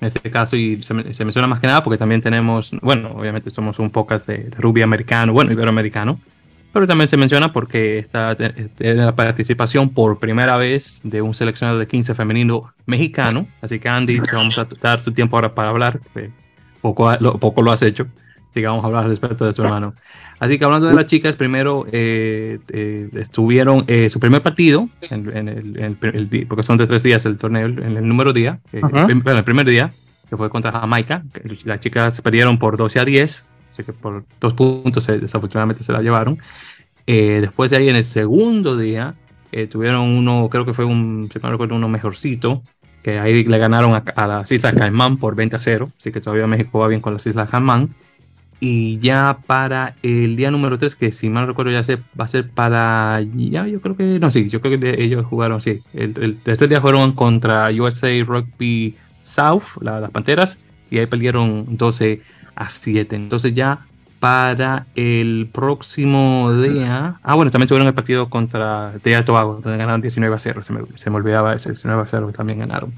en este caso, y se, menciona más que nada porque también tenemos, bueno, obviamente somos un pocas de, de rugby americano, bueno, iberoamericano, pero también se menciona porque está en la participación por primera vez de un seleccionado de 15 femenino mexicano, así que Andy, te vamos a dar su tiempo ahora para hablar, poco, poco lo has hecho. A hablar respecto de su hermano. Así que hablando de las chicas, primero eh, eh, estuvieron eh, su primer partido, en, el, porque son de tres días el torneo, en el número día, bueno, el primer día, que fue contra Jamaica. las chicas perdieron por 12 a 10, así que por dos puntos desafortunadamente se la llevaron. después de ahí, en el segundo día, tuvieron uno, creo que fue un, si no recuerdo, uno mejorcito, que ahí le ganaron a, a las Islas Caimán por 20 a 0, así que todavía México va bien con las Islas Caimán. Y ya para el día número 3, que si mal recuerdo ya se, va a ser para... Ya yo creo que... No, sí, yo creo que ellos jugaron, sí. El, el tercer día fueron contra USA Rugby South, las Panteras, y ahí perdieron 12 a 7. Entonces ya para el próximo día... Ah, bueno, también tuvieron el partido contra Trinidad Tobago, donde ganaron 19 a 0. Se me, se me olvidaba ese 19 a 0 que también ganaron.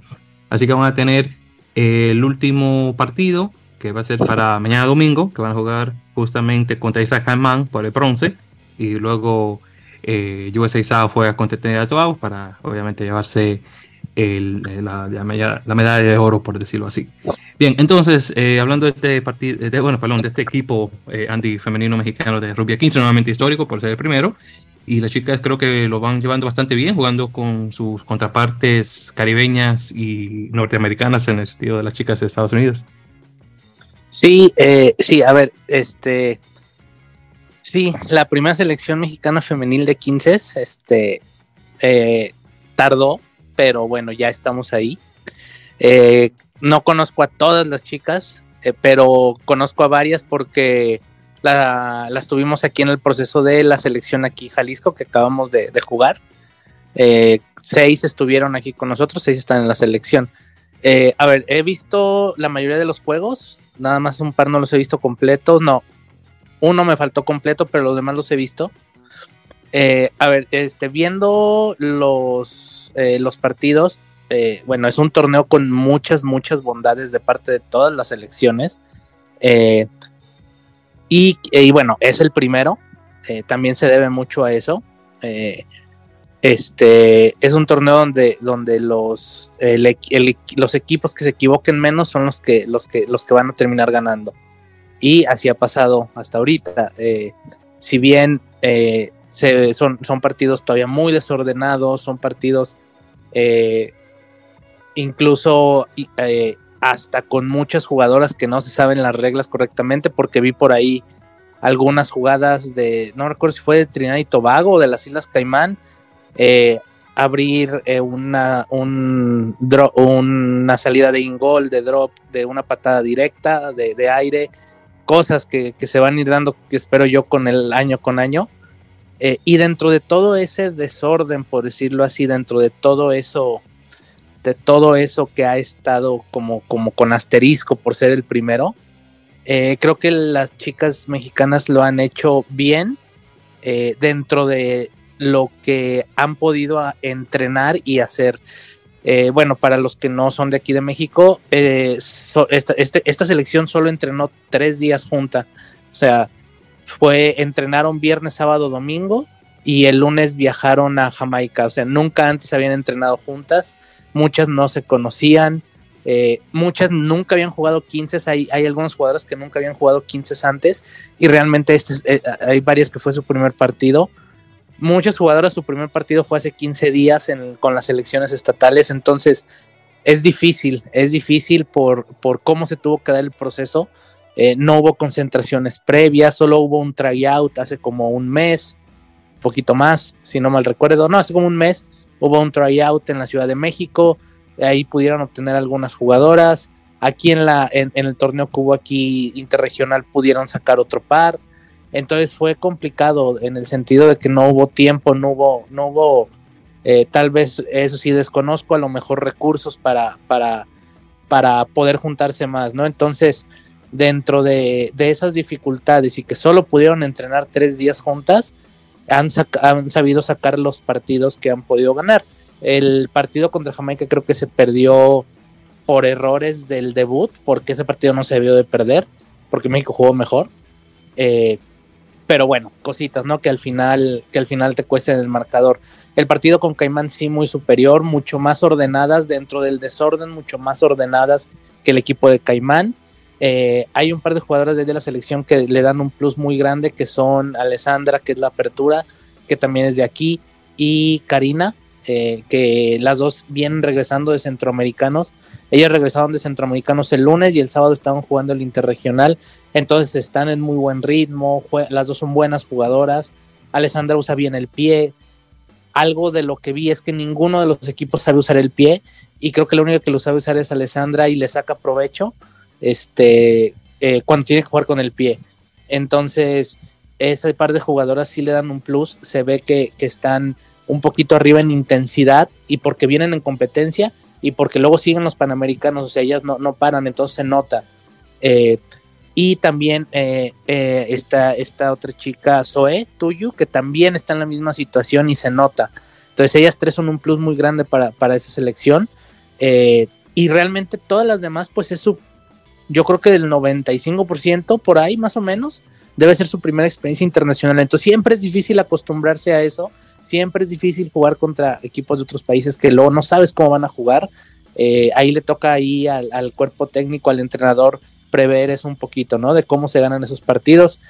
Así que van a tener el último partido que va a ser para mañana domingo, que van a jugar justamente contra Isaac Hanman por el bronce, y luego eh, USA South juega contra Trinidad Tobago para obviamente llevarse la, medalla de oro, por decirlo así. Bien, entonces, eh, hablando de este partido, de, bueno, perdón, de este equipo eh, anti-femenino mexicano de rugby 15, nuevamente histórico por ser el primero, y las chicas creo que lo van llevando bastante bien, jugando con sus contrapartes caribeñas y norteamericanas en el sentido de las chicas de Estados Unidos. Sí, eh, sí, a ver, este, sí, la primera selección mexicana femenil de 15, este, eh, tardó, pero bueno, ya estamos ahí. Eh, no conozco a todas las chicas, pero conozco a varias porque las tuvimos aquí en el proceso de la selección aquí Jalisco que acabamos de, jugar. Eh, seis estuvieron aquí con nosotros, seis están en la selección. Eh, a ver, he visto la mayoría de los juegos, nada más un par no los he visto completos, no, uno me faltó completo, pero los demás los he visto. Eh, a ver, este, viendo los, los partidos, bueno, es un torneo con muchas, muchas bondades de parte de todas las selecciones. Y, bueno, es el primero, eh, también se debe mucho a eso. Eh, este es un torneo donde, donde los, los equipos que se equivoquen menos son los que, los, que, los que van a terminar ganando. Y así ha pasado hasta ahorita. Eh, si bien son, son partidos todavía muy desordenados, son partidos incluso hasta con muchas jugadoras que no se saben las reglas correctamente, porque vi por ahí algunas jugadas de, no recuerdo si fue de Trinidad y Tobago o de las Islas Caimán, eh, abrir eh, una, un una salida de ingol, de drop, de una patada directa, de, aire, cosas que, se van a ir dando, que espero yo con el año con año. Eh, y dentro de todo ese desorden, por decirlo así, dentro de todo eso de todo eso que ha estado como, como con asterisco por ser el primero. Eh, creo que las chicas mexicanas lo han hecho bien dentro de lo que han podido entrenar y hacer. Eh, bueno, para los que no son de aquí de México, esta, este, esta selección solo entrenó tres días junta. O sea, fue, entrenaron viernes, sábado, domingo y el lunes viajaron a Jamaica. O sea, nunca antes habían entrenado juntas muchas no se conocían, eh, muchas nunca habían jugado 15, hay, algunos jugadores que nunca habían jugado 15 antes y realmente este, eh, hay varias que fue su primer partido. Muchas jugadoras su primer partido fue hace 15 días con las elecciones estatales, entonces es difícil, es difícil por, por cómo se tuvo que dar el proceso. Eh, no hubo concentraciones previas, solo hubo un tryout hace como un mes, poquito más, si no mal recuerdo, no, hace como un mes hubo un tryout en la Ciudad de México, ahí pudieron obtener algunas jugadoras, aquí en, la, en, el torneo que hubo aquí interregional pudieron sacar otro par, entonces fue complicado en el sentido de que no hubo tiempo, no hubo, no hubo eh, tal vez eso sí desconozco, a lo mejor recursos para, para, para poder juntarse más, ¿no? Entonces, dentro de, de, esas dificultades y que solo pudieron entrenar tres días juntas, han, sabido sacar los partidos que han podido ganar. El partido contra Jamaica creo que se perdió por errores del debut, porque ese partido no se debió de perder, porque México jugó mejor. Eh, pero bueno, cositas, ¿no? Que al final, que al final te cuesten el marcador. El partido con Caimán sí muy superior, mucho más ordenadas dentro del desorden, mucho más ordenadas que el equipo de Caimán. Eh, hay un par de jugadoras de la selección que le dan un plus muy grande, que son Alessandra, que es la apertura, que también es de aquí, y Karina, eh, que las dos vienen regresando de centroamericanos. Ellas regresaron de centroamericanos el lunes y el sábado estaban jugando el interregional, entonces están en muy buen ritmo, las dos son buenas jugadoras. Alessandra usa bien el pie. Algo de lo que vi es que ninguno de los equipos sabe usar el pie y creo que lo único que lo sabe usar es Alessandra y le saca provecho este, eh, cuando tiene que jugar con el pie. Entonces, ese par de jugadoras sí le dan un plus, se ve que, están un poquito arriba en intensidad y porque vienen en competencia y porque luego siguen los panamericanos, o sea, ellas no, no paran, entonces se nota. Eh, y también eh, está esta otra chica, Zoe Tuyu, que también está en la misma situación y se nota. Entonces ellas tres son un plus muy grande para, para esa selección. y realmente todas las demás, pues es su yo creo que del 95% por ahí más o menos debe ser su primera experiencia internacional. Entonces siempre es difícil acostumbrarse a eso, siempre es difícil jugar contra equipos de otros países que luego no sabes cómo van a jugar. Eh, ahí le toca ahí al, cuerpo técnico, al entrenador, prever eso un poquito, ¿no? De cómo se ganan esos partidos.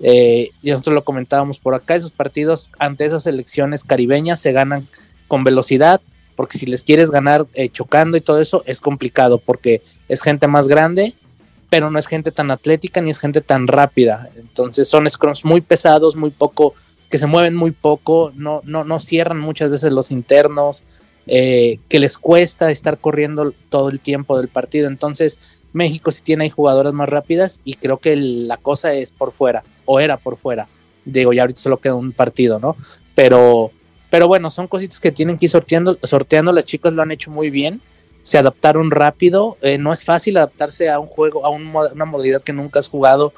Eh, y nosotros lo comentábamos por acá, esos partidos ante esas elecciones caribeñas se ganan con velocidad, porque si les quieres ganar eh, chocando y todo eso es complicado, porque es gente más grande, pero no es gente tan atlética ni es gente tan rápida. Entonces son scrums muy pesados, muy poco, que se mueven muy poco, no, no, no cierran muchas veces los internos, eh, que les cuesta estar corriendo todo el tiempo del partido. Entonces, México sí tiene ahí jugadoras más rápidas y creo que la cosa es por fuera, o era por fuera. Digo, ya ahorita solo queda un partido, ¿no? Pero, pero bueno, son cositas que tienen que ir sorteando, sorteando. Las chicas lo han hecho muy bien, se adaptaron rápido. Eh, no es fácil adaptarse a un juego, a una modalidad que nunca has jugado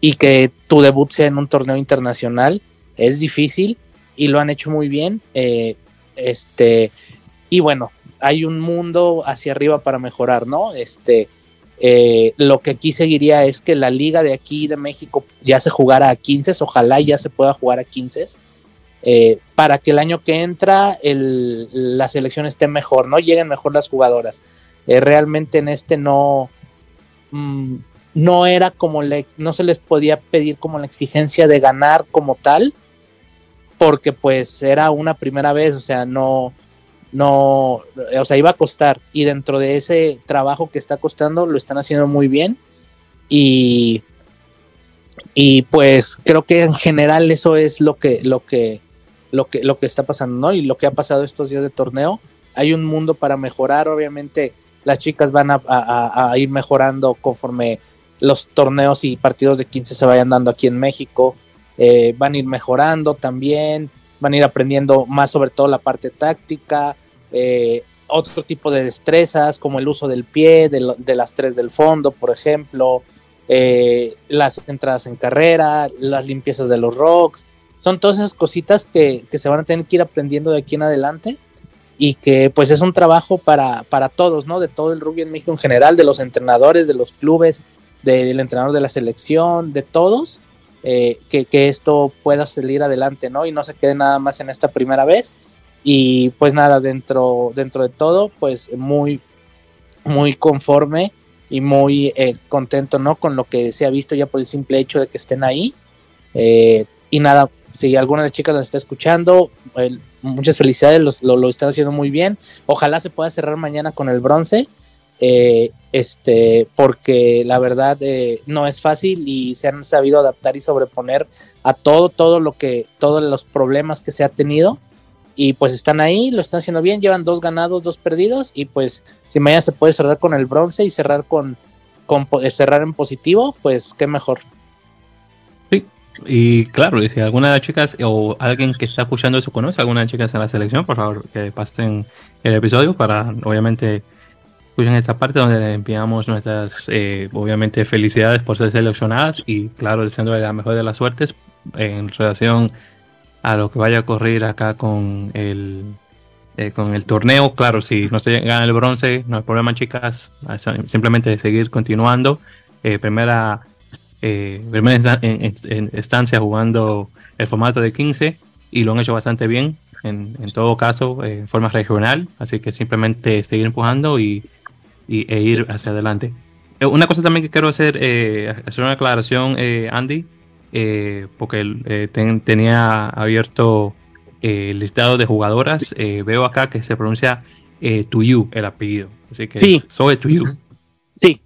y que tu debut sea en un torneo internacional. Es difícil y lo han hecho muy bien. Eh, este, y bueno, hay un mundo hacia arriba para mejorar, ¿no? Este, eh, lo que aquí seguiría es que la liga de aquí de México ya se jugara a 15, ojalá ya se pueda jugar a 15, eh, para que el año que entra la selección esté mejor, ¿no? Lleguen mejor las jugadoras. Eh, realmente en este no, mm, no era como, le, no se les podía pedir como la exigencia de ganar como tal, porque pues era una primera vez, o sea, no, no, o sea, iba a costar. Y dentro de ese trabajo que está costando lo están haciendo muy bien. Y, y pues creo que en general eso es lo que, lo que, lo que, lo que está pasando, ¿no? Y lo que ha pasado estos días de torneo, hay un mundo para mejorar, obviamente las chicas van a, ir mejorando conforme los torneos y partidos de 15 se vayan dando aquí en México, eh, van a ir mejorando también, van a ir aprendiendo más sobre todo la parte táctica, eh, otro tipo de destrezas como el uso del pie, de, las tres del fondo, por ejemplo, eh, las entradas en carrera, las limpiezas de los rocks, son todas esas cositas que, se van a tener que ir aprendiendo de aquí en adelante y que pues es un trabajo para, para todos, ¿no? De todo el rugby en México en general, de los entrenadores, de los clubes, del entrenador de la selección, de todos, eh, que, esto pueda salir adelante, ¿no? Y no se quede nada más en esta primera vez. Y pues nada, dentro, dentro de todo, pues muy, muy conforme y muy eh, contento, ¿no? Con lo que se ha visto ya por el simple hecho de que estén ahí. Eh, y nada, si alguna de las chicas nos está escuchando, muchas felicidades, lo, lo, están haciendo muy bien. Ojalá se pueda cerrar mañana con el bronce. Eh, este, porque la verdad eh, no es fácil y se han sabido adaptar y sobreponer a todo, todo lo que, todos los problemas que se ha tenido y pues están ahí, lo están haciendo bien, llevan dos ganados, dos perdidos y pues si mañana se puede cerrar con el bronce y cerrar con, eh, cerrar en positivo, pues qué mejor. Sí, y claro, y si alguna de las chicas o alguien que está escuchando eso conoce alguna de las chicas en la selección, por favor que pasen el episodio para obviamente escuchan esta parte donde enviamos nuestras, eh, obviamente, felicidades por ser seleccionadas y, claro, deseando la mejor de las suertes en relación a lo que vaya a ocurrir acá con el, eh, con el torneo. Claro, si no se gana el bronce, no hay problema, chicas. Simplemente seguir continuando. Eh, primera, primera instancia jugando el formato de 15 y lo han hecho bastante bien. En, en todo caso, en forma regional. Así que simplemente seguir empujando y y, e ir hacia adelante. Eh, una cosa también que quiero hacer, eh, hacer una aclaración, eh, Andy, porque tenía abierto el listado de jugadoras. veo acá que se pronuncia you el apellido. Así que sí. soy you Sí.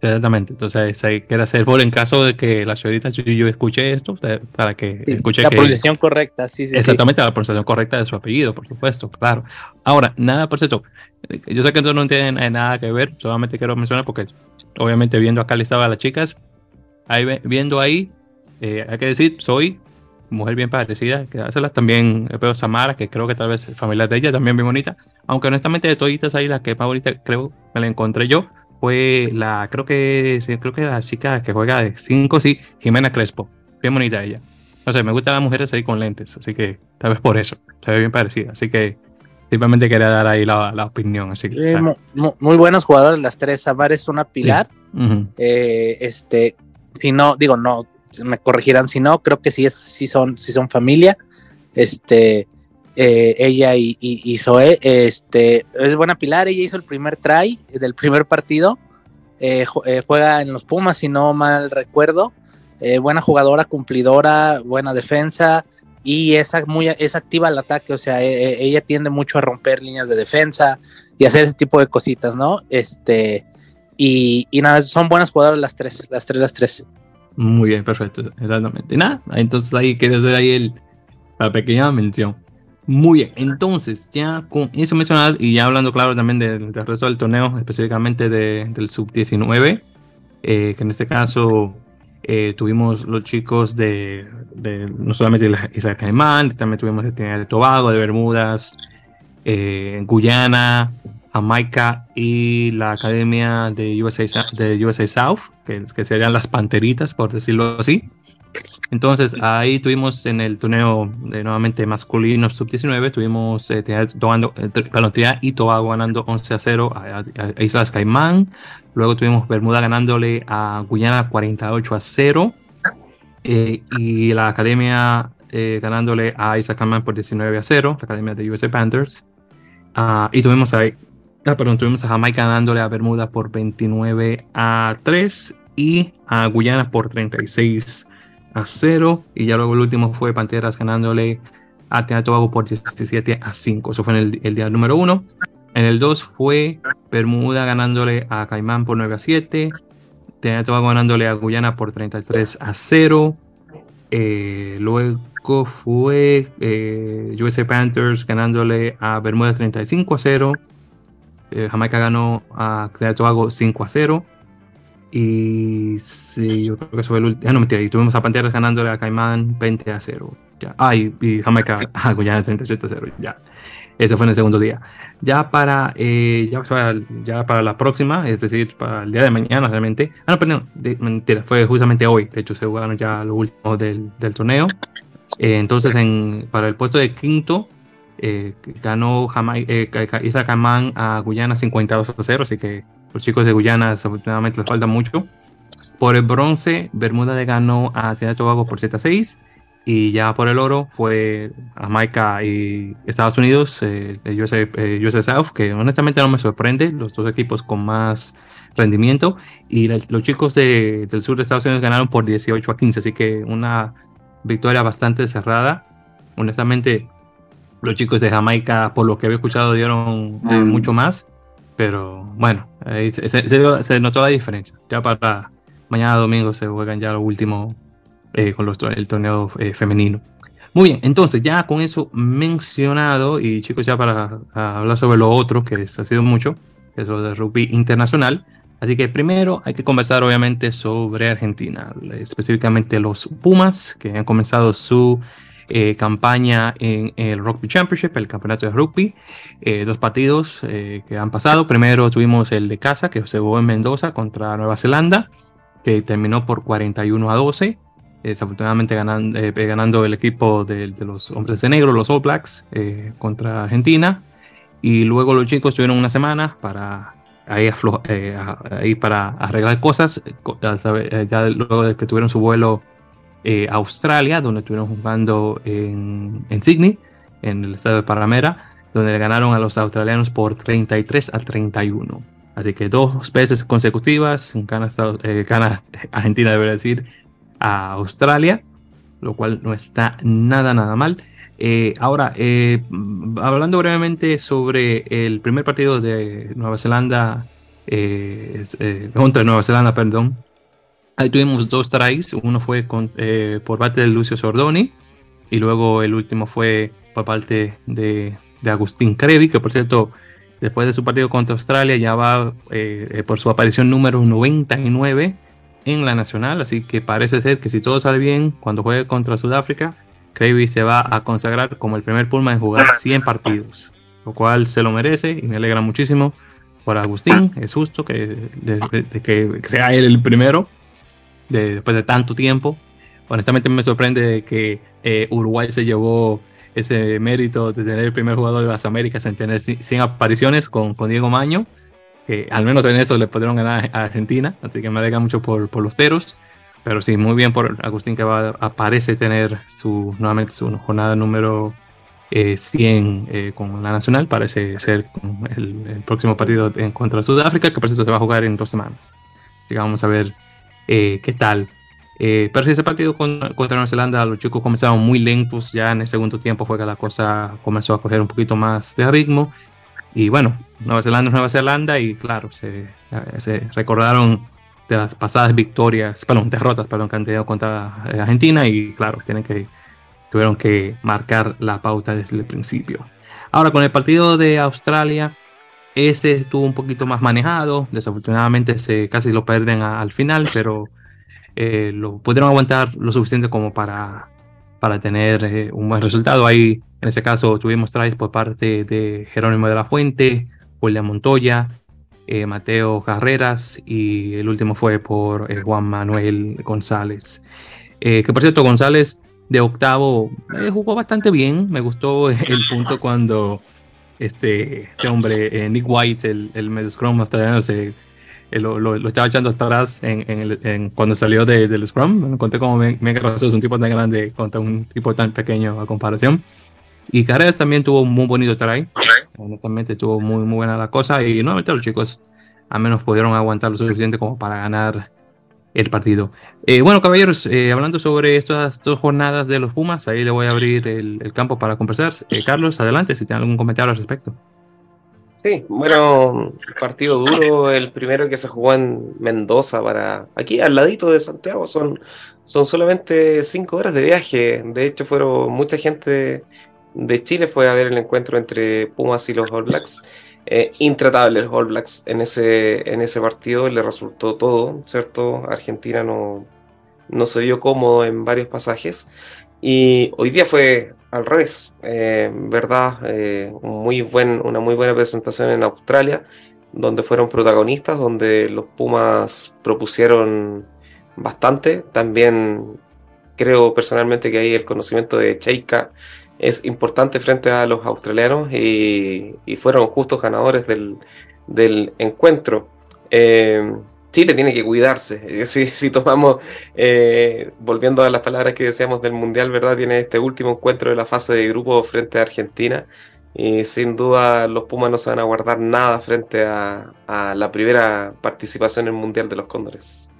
Exactamente. Entonces, quiero hacer por en caso de que la señorita yo escuche esto, para que escuche la pronunciación correcta, sí, sí. Exactamente, la pronunciación correcta de su apellido, por supuesto, claro. Ahora, nada por cierto, yo sé que esto no tiene nada que ver, solamente quiero mencionar porque, obviamente, viendo acá el listado de las chicas, ahí, viendo ahí, eh, hay que decir, soy mujer bien parecida, que hacerla también veo Samara, que creo que tal vez es familiar de ella, también bien bonita, aunque honestamente de toditas ahí la que más bonita creo me la encontré yo, fue la, creo que, creo que la chica que juega de 5, sí, Jimena Crespo. Bien bonita ella. No sé, me gustan las mujeres ahí con lentes, así que tal vez por eso. Se ve bien parecida. Así que simplemente quería dar ahí la, la opinión. Así que, muy, buenos jugadores las tres. Samar es una pilar. Eh, este, si no, digo, no, me corregirán si no, creo que sí, es, sí, son, sí son familia. este, eh, ella y, y, Zoe, este, es buena pilar, ella hizo el primer try del primer partido, eh, eh, juega en los Pumas, si no mal recuerdo, buena jugadora, cumplidora, buena defensa, y es, muy, es activa al ataque, o sea, ella tiende mucho a romper líneas de defensa y hacer ese tipo de cositas, ¿no? Este, y, y nada, son buenas jugadoras las tres, las tres, las tres. Muy bien, perfecto, exactamente. Nada, entonces ahí quieres hacer ahí el, la pequeña mención. Muy bien, entonces ya con eso mencionado y ya hablando claro también del, resto del torneo, específicamente del sub-19, eh, que en este caso eh, tuvimos los chicos de, no solamente de Isaac Caimán, también tuvimos de de Tobago, de Bermudas, eh, Guyana, Jamaica y la academia de USA, de USA South, que, que serían las Panteritas, por decirlo así. Entonces ahí tuvimos en el torneo de nuevamente masculino sub-19, tuvimos eh, eh, y Tobago ganando 11 a 0 a, Islas Caimán. Luego tuvimos Bermuda ganándole a Guyana 48 a 0. Eh, y la academia eh, ganándole a Islas Caimán por 19 a 0, la academia de USA Panthers. Ah, y tuvimos ahí, ah, perdón, tuvimos a Jamaica ganándole a Bermuda por 29 a 3 y a Guyana por 36 a 0. Y ya luego el último fue Panteras ganándole a Trinidad Tobago por 17 a 5. Eso fue en el, día número 1. En el 2 fue Bermuda ganándole a Caimán por 9 a 7. Trinidad Tobago ganándole a Guyana por 33 a 0. Eh, luego fue eh, USA Panthers ganándole a Bermuda 35 a 0. Eh, Jamaica ganó a Trinidad Tobago 5 a 0. Y sí, yo creo que eso fue el último. Ah, no, mentira. Y tuvimos a Panteras ganándole a Caimán 20 a 0. Ya. Ah, y, y Jamaica a Guyana 37 a 0. Ya. Ese fue en el segundo día. Ya para, eh, ya, ya, para la próxima, es decir, para el día de mañana realmente. Ah, no, perdón, mentira, fue justamente hoy. De hecho, se jugaron ya los últimos del, del torneo. Eh, entonces, en, para el puesto de quinto, eh, ganó Jamaica, eh, Caimán a Guyana 52 a 0. Así que los chicos de Guyana desafortunadamente les falta mucho. Por el bronce, Bermuda le ganó a Trinidad y Tobago por 7 a 6. Y ya por el oro fue Jamaica y Estados Unidos, eh, USA, eh, South, que honestamente no me sorprende, los dos equipos con más rendimiento. Y los chicos del sur de Estados Unidos ganaron por 18 a 15, así que una victoria bastante cerrada. Honestamente, los chicos de Jamaica, por lo que había escuchado, dieron eh, mm. mucho más. Pero bueno, se, notó la diferencia. Ya para mañana domingo se juegan ya lo último eh, con el torneo eh, femenino. Muy bien, entonces ya con eso mencionado y chicos ya para hablar sobre lo otro que ha sido mucho, que es de rugby internacional. Así que primero hay que conversar obviamente sobre Argentina, específicamente los Pumas que han comenzado su eh, campaña en el Rugby Championship, el campeonato de rugby. Eh, dos partidos eh, que han pasado. Primero tuvimos el de casa, que se jugó en Mendoza contra Nueva Zelanda, que terminó por 41 a 12. Desafortunadamente ganando, ganando el equipo de, los hombres de negro, los All Blacks, contra Argentina. Y luego los chicos tuvieron una semana para ahí, para arreglar cosas. Ya luego de que tuvieron su vuelo eh, Australia, donde estuvieron jugando en, Sydney, en el estado de Paramera, donde le ganaron a los australianos por 33 a 31. Así que dos veces consecutivas, gana, eh, Argentina, debería decir, a Australia, lo cual no está nada, nada mal. Eh, ahora, hablando brevemente sobre el primer partido de Nueva Zelanda, contra Nueva Zelanda, perdón, Ahí tuvimos dos tries, uno fue eh, por parte de Lucio Sordoni y luego el último fue por parte de, Agustín Crevi, que por cierto, después de su partido contra Australia ya va eh, eh, por su aparición número 99 en la nacional, así que parece ser que si todo sale bien, cuando juegue contra Sudáfrica, Crevi se va a consagrar como el primer Pulma en jugar 100 partidos, lo cual se lo merece y me alegra muchísimo por Agustín, es justo que, que sea él el primero después de tanto tiempo. Honestamente me sorprende que eh, Uruguay se llevó ese mérito de tener el primer jugador de las Américas en tener 100 apariciones con, con Diego Maño, que al menos en eso le pudieron ganar a Argentina, así que me alegra mucho por, los teros. pero sí, muy bien por Agustín que va, aparece tener su, nuevamente su jornada número 100 eh, con la Nacional. Parece ser el, próximo partido en contra de Sudáfrica, que por eso se va a jugar en dos semanas. Así que vamos a ver qué tal. pero si ese partido contra, contra Nueva Zelanda, los chicos comenzaron muy lentos. Ya en el segundo tiempo fue que la cosa comenzó a coger un poquito más de ritmo. Y bueno, Nueva Zelanda es Nueva Zelanda y claro, se, se recordaron de las pasadas victorias, perdón, derrotas, perdón, que han tenido contra eh, Argentina y claro, tienen que, tuvieron que marcar la pauta desde el principio. Ahora con el partido de Australia, ese estuvo un poquito más manejado, desafortunadamente se casi lo pierden al final, pero eh, lo pudieron aguantar lo suficiente como para, para tener eh, un buen resultado. Ahí, en ese caso, tuvimos tries por parte de Jerónimo de la Fuente, William Montoya, eh, Mateo Carreras y el último fue por eh, Juan Manuel González. Eh, que por cierto, González de octavo jugó bastante bien. Me gustó el punto cuando este, este hombre, Nick White, el, el medio scrum australiano, se, lo, lo, estaba echando atrás en, en, cuando salió del scrum. Me encontré como mega gracioso, un tipo tan grande contra un tipo tan pequeño a comparación. Y Carreras también tuvo un muy bonito try. Honestamente, estuvo muy, muy buena la cosa. Y nuevamente los chicos al menos pudieron aguantar lo suficiente como para ganar el partido. Eh, bueno, caballeros, eh, hablando sobre estas dos jornadas de los Pumas, ahí le voy a abrir el, campo para conversar. Eh, Carlos, adelante, si tiene algún comentario al respecto. Sí, bueno, partido duro, el primero que se jugó en Mendoza para aquí al ladito de Santiago, son, son solamente cinco horas de viaje, de hecho fueron mucha gente de Chile fue a ver el encuentro entre Pumas y los All Blacks. Eh, intratable los All Blacks en ese, en ese partido, le resultó todo, ¿cierto? Argentina no, no se vio cómodo en varios pasajes. Y hoy día fue al revés, eh, ¿verdad? Eh, muy buen, una muy buena presentación en Australia, donde fueron protagonistas, donde los Pumas propusieron bastante. También creo personalmente que ahí el conocimiento de Cheika es importante frente a los australianos y, fueron justos ganadores del, encuentro. Eh, Chile tiene que cuidarse. Si, si tomamos, eh, volviendo a las palabras que decíamos del Mundial, ¿verdad? Tiene este último encuentro de la fase de grupo frente a Argentina. Y sin duda los Pumas no se van a guardar nada frente a, la primera participación en el Mundial de los Cóndores.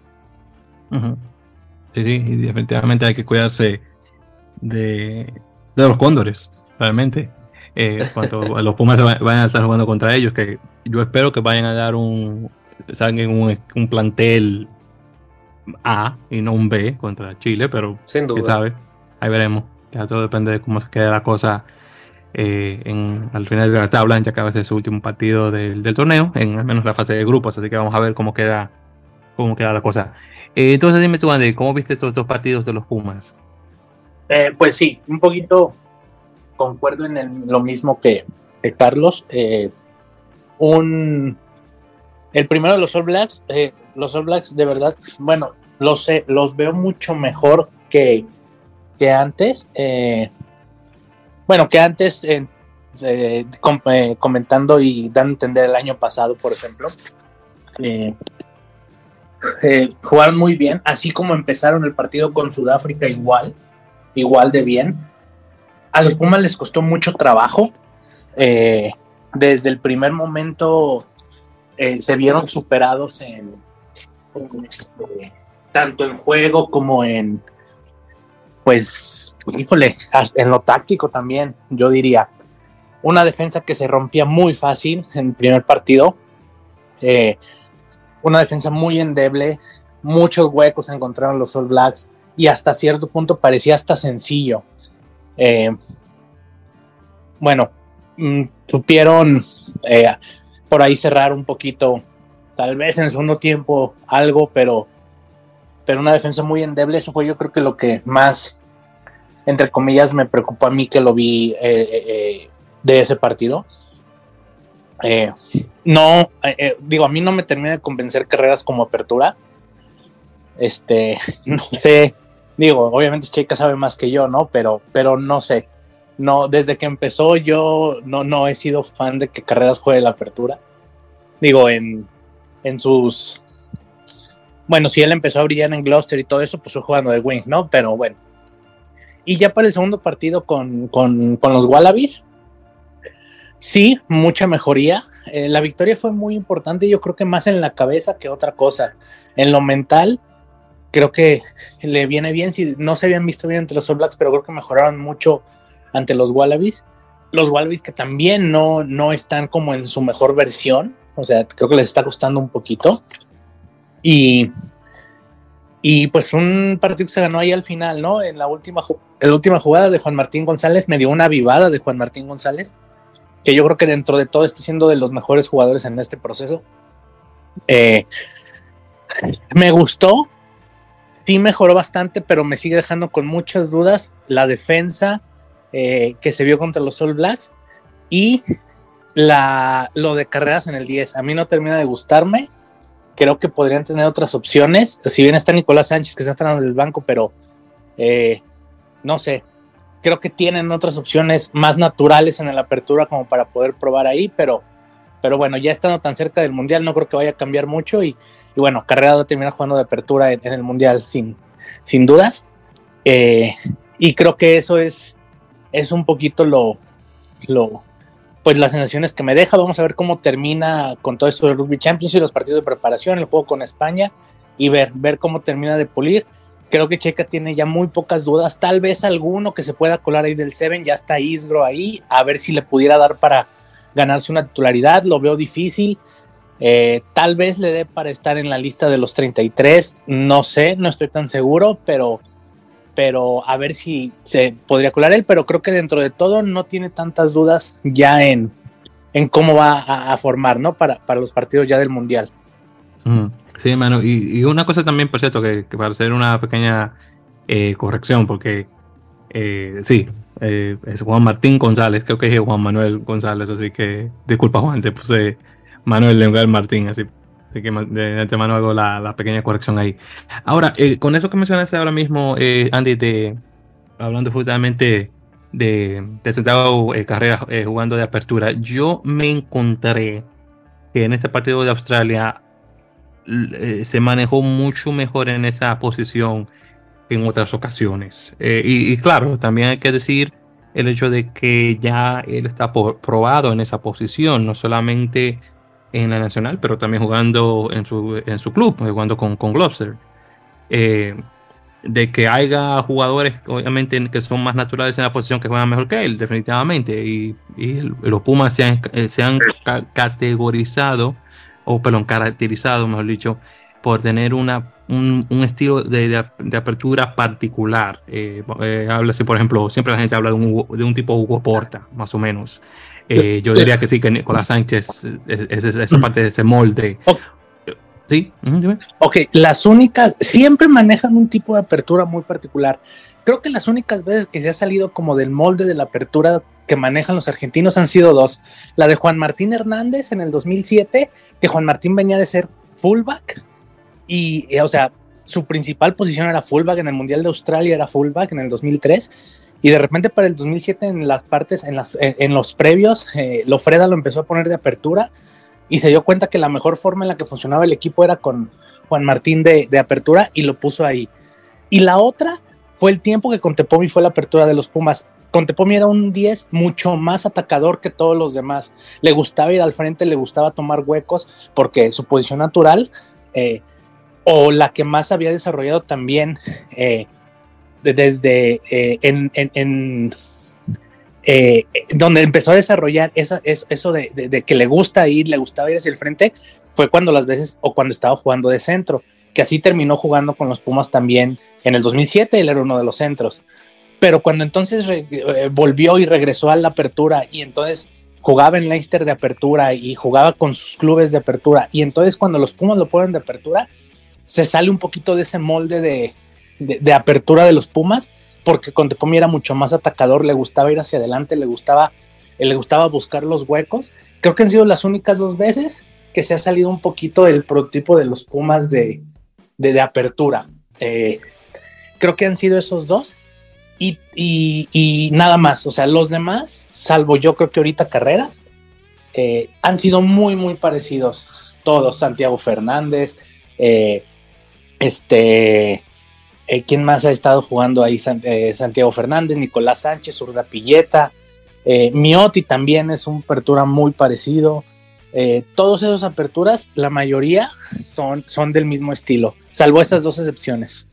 Sí, sí, definitivamente hay que cuidarse de, de los Cóndores, realmente. Eh, cuando los Pumas vayan a estar jugando contra ellos, que yo espero que vayan a dar un, un, un plantel A y no un B contra Chile, pero Sin duda. sabe, ahí veremos. Ya todo depende de cómo se quede la cosa eh, en, al final de la tabla, ya que a su último partido del, del, torneo, en al menos la fase de grupos, así que vamos a ver cómo queda, cómo queda la cosa. Eh, entonces dime tú, Andy, ¿cómo viste todos estos partidos de los Pumas? Eh, pues sí, un poquito concuerdo en lo mismo que, Carlos. Eh, un, el primero de los All Blacks, eh, los All Blacks de verdad, bueno, los, los veo mucho mejor que, que antes. bueno, que antes, comentando y dando a entender el año pasado, por ejemplo. jugaron muy bien, así como empezaron el partido con Sudáfrica igual igual de bien. A los Pumas les costó mucho trabajo. Eh, desde el primer momento eh, se vieron superados en, este, tanto en juego como en, pues, híjole, en lo táctico también, yo diría. Una defensa que se rompía muy fácil en el primer partido. Eh, una defensa muy endeble, muchos huecos encontraron los All Blacks y hasta cierto punto parecía hasta sencillo. Eh, bueno, mm, supieron eh, por ahí cerrar un poquito, tal vez en segundo tiempo algo, pero, pero una defensa muy endeble, eso fue yo creo que lo que más, entre comillas, me preocupó a mí que lo vi eh, de ese partido. no, digo, a mí no me termina de convencer carreras como apertura. Este, no sé, digo, obviamente Cheika sabe más que yo, ¿no? Pero, pero no sé. No, desde que empezó yo no, no he sido fan de que Carreras juegue la apertura. Digo, en, en sus bueno, si él empezó a brillar en Gloucester y todo eso, pues fue jugando de wing, ¿no? Pero bueno. Y ya para el segundo partido con, con, los Wallabies, sí, mucha mejoría. Eh, la victoria fue muy importante, yo creo que más en la cabeza que otra cosa. En lo mental, creo que le viene bien. Si no se habían visto bien entre los All Blacks, pero creo que mejoraron mucho ante los Wallabies. Los Wallabies que también no, no están como en su mejor versión. O sea, creo que les está costando un poquito. Y, y pues un partido que se ganó ahí al final, ¿no? En la última, la última jugada de Juan Martín González, me dio una vivada de Juan Martín González, que yo creo que dentro de todo está siendo de los mejores jugadores en este proceso. Eh, me gustó, sí mejoró bastante, pero me sigue dejando con muchas dudas la defensa eh, que se vio contra los All Blacks y la, lo de carreras en el 10. A mí no termina de gustarme creo que podrían tener otras opciones. Si bien está Nicolás Sánchez, que está en el banco, pero eh, no sé. Creo que tienen otras opciones más naturales en la apertura como para poder probar ahí, pero, pero bueno, ya estando tan cerca del Mundial, no creo que vaya a cambiar mucho. Y, bueno, Carrera va a terminar jugando de apertura en, el Mundial sin, sin dudas. Eh, y creo que eso es, es un poquito lo, lo, pues las sensaciones que me deja. Vamos a ver cómo termina con todo esto del Rugby Champions y los partidos de preparación, el juego con España y ver, ver cómo termina de pulir. Creo que Checa tiene ya muy pocas dudas, tal vez alguno que se pueda colar ahí del Seven, ya está Isgro ahí, a ver si le pudiera dar para ganarse una titularidad, lo veo difícil. Eh, tal vez le dé para estar en la lista de los 33, no sé, no estoy tan seguro, pero pero a ver si se podría colar él, pero creo que dentro de todo no tiene tantas dudas ya en, en cómo va a, formar, ¿no? Para, para, los partidos ya del Mundial. Sí, mano, y, una cosa también, por cierto, que, para hacer una pequeña eh, corrección, porque eh, sí, es Juan Martín González, creo que es Juan Manuel González, así que disculpa Juan, te puse Manuel Leonel Martín, así que de antemano hago la, pequeña corrección ahí. Ahora, eh, con eso que mencionaste ahora mismo, eh, Andy, de, hablando justamente de, de Centavo eh, Carrera jugando de apertura, yo me encontré que en este partido de Australia se manejó mucho mejor en esa posición que en otras ocasiones. Y, y, claro, también hay que decir el hecho de que ya él está probado en esa posición, no solamente en la nacional, pero también jugando en su, en su club, jugando con, con Gloucester. Eh, de que haya jugadores, obviamente, que son más naturales en la posición que juegan mejor que él, definitivamente. Y, los Pumas se han, eh, se han categorizado, o perdón, caracterizado, mejor dicho, por tener una, un, estilo de, de, apertura particular. Eh, eh, por ejemplo, siempre la gente habla de un, de un tipo Hugo Porta, más o menos. Eh, yo diría que sí, que Nicolás Sánchez es, esa parte de ese molde. Sí, ok, las únicas, siempre manejan un tipo de apertura muy particular. Creo que las únicas veces que se ha salido como del molde de la apertura que manejan los argentinos han sido dos. La de Juan Martín Hernández en el 2007, que Juan Martín venía de ser fullback y, eh, o sea, su principal posición era fullback en el Mundial de Australia, era fullback en el 2003 y de repente para el 2007 en las partes, en, las, en, los previos, eh, Lofreda lo empezó a poner de apertura y se dio cuenta que la mejor forma en la que funcionaba el equipo era con Juan Martín de, de apertura y lo puso ahí. Y la otra fue el tiempo que Contepomi fue la apertura de los Pumas. Contepomi era un 10 mucho más atacador que todos los demás. Le gustaba ir al frente, le gustaba tomar huecos porque su posición natural, eh, o la que más había desarrollado también, eh, desde eh, en, eh, donde empezó a desarrollar esa, eso, de, que le gusta ir, le gustaba ir hacia el frente, fue cuando las veces o cuando estaba jugando de centro, que así terminó jugando con los Pumas también en el 2007, él era uno de los centros. Pero cuando entonces eh, volvió y regresó a la apertura y entonces jugaba en Leicester de apertura y jugaba con sus clubes de apertura y entonces cuando los Pumas lo ponen de apertura, se sale un poquito de ese molde de, de, apertura de los Pumas, porque Contepomi era mucho más atacador, le gustaba ir hacia adelante, le gustaba, le gustaba buscar los huecos. Creo que han sido las únicas dos veces que se ha salido un poquito el prototipo de los Pumas de, de, apertura. Eh, creo que han sido esos dos. Y, y, nada más, o sea, los demás, salvo yo creo que ahorita carreras, eh, han sido muy, muy parecidos. Todos, Santiago Fernández, eh, Este, eh, ¿quién más ha estado jugando ahí? Eh, Santiago Fernández, Nicolás Sánchez, Urda Pilleta, eh, Miotti también es un apertura muy parecido. Eh, todos esas aperturas, la mayoría son, son del mismo estilo, salvo esas dos excepciones.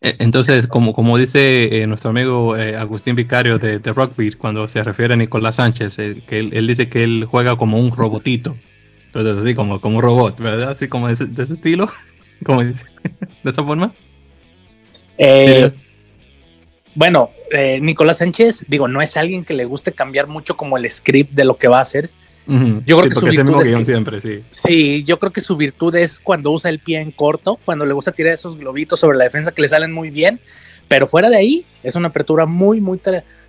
E, entonces, como, como dice eh, nuestro amigo eh, Agustín Vicario de, de, cuando se refiere a Nicolás Sánchez, que él, dice que él juega como un robotito. Entonces, así como, como un robot, ¿verdad? Así como de ese, de ese estilo, como dice, de esa forma. Bueno, Nicolás Sánchez, digo, no es alguien que le guste cambiar mucho como el script de lo que va a hacer, yo creo que su virtud es siempre, sí. Sí, yo creo que su virtud es cuando usa el pie en corto, cuando le gusta tirar esos globitos sobre la defensa que le salen muy bien, pero fuera de ahí es una apertura muy, muy,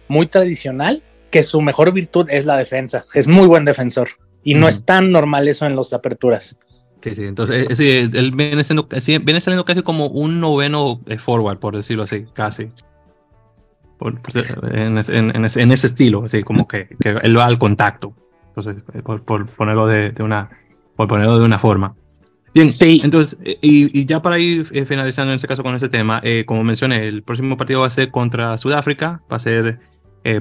muy tradicional, que su mejor virtud es la defensa, es muy buen defensor y no es tan normal eso en las aperturas. Sí, sí, entonces eh, sí, él viene, siendo, viene saliendo casi como un noveno eh, forward, por decirlo así, casi. en, ese, estilo, así como que, que él va al contacto. Entonces, eh, por, ponerlo de, una, por ponerlo de una forma. Bien, sí. entonces, eh, y, ya para ir eh, finalizando en este caso con este tema, como mencioné, el próximo partido va a ser contra Sudáfrica, va a ser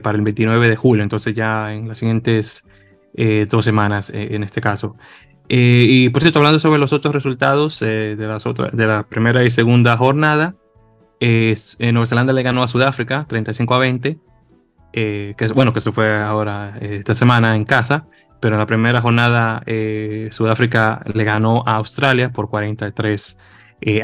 para el 29 de julio, entonces ya en las siguientes dos semanas en este caso. Y por cierto, hablando sobre los otros resultados de, las otras, de la primera y segunda jornada, Nueva Zelanda le ganó a Sudáfrica 35 a 20. Eh, que bueno, que eso fue ahora eh, esta semana en casa, pero en la primera jornada eh, Sudáfrica le ganó a Australia por 43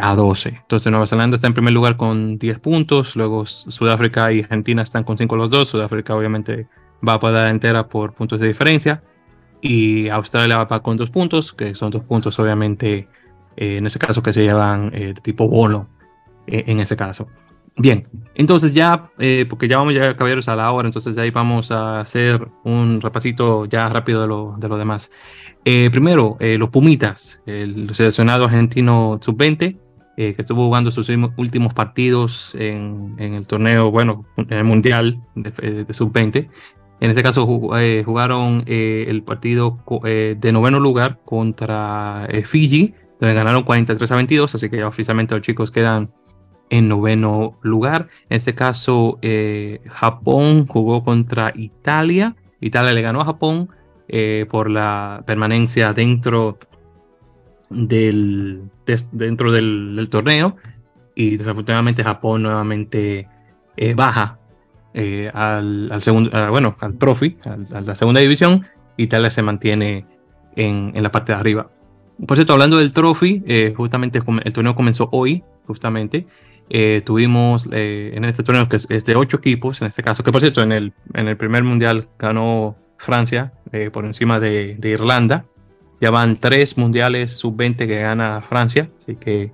a 12. Entonces Nueva Zelanda está en primer lugar con 10 puntos, luego Sudáfrica y Argentina están con 5 los dos, Sudáfrica obviamente va a poder entera por puntos de diferencia y Australia va con 2 puntos, que son 2 puntos obviamente en ese caso que se llevan de tipo bono en ese caso. Bien, entonces ya, eh, porque ya vamos ya caballeros a la hora, entonces ahí vamos a hacer un repasito ya rápido de lo, de lo demás. Eh, primero, eh, los Pumitas, el seleccionado argentino sub-20, que estuvo jugando sus últimos partidos en, en, el torneo, bueno, en el Mundial de, sub-20. En este caso jugaron el partido de noveno lugar contra Fiji, donde ganaron 43 a 22, así que ya oficialmente los chicos quedan en noveno lugar. En este caso, eh, Japón jugó contra Italia. Italia le ganó a Japón eh, por la permanencia dentro del, dentro del, torneo. Y desafortunadamente Japón nuevamente eh, baja al, segundo, bueno, al Trophy, a la segunda división. Italia se mantiene en, en, la parte de arriba. Por cierto, hablando del Trophy, justamente el torneo comenzó hoy, justamente. Eh, tuvimos eh, en este torneo que es, de ocho equipos, en este caso, que por cierto, en el, en el primer mundial ganó Francia eh, por encima de, de, Irlanda. Ya van tres mundiales sub-20 que gana Francia, así que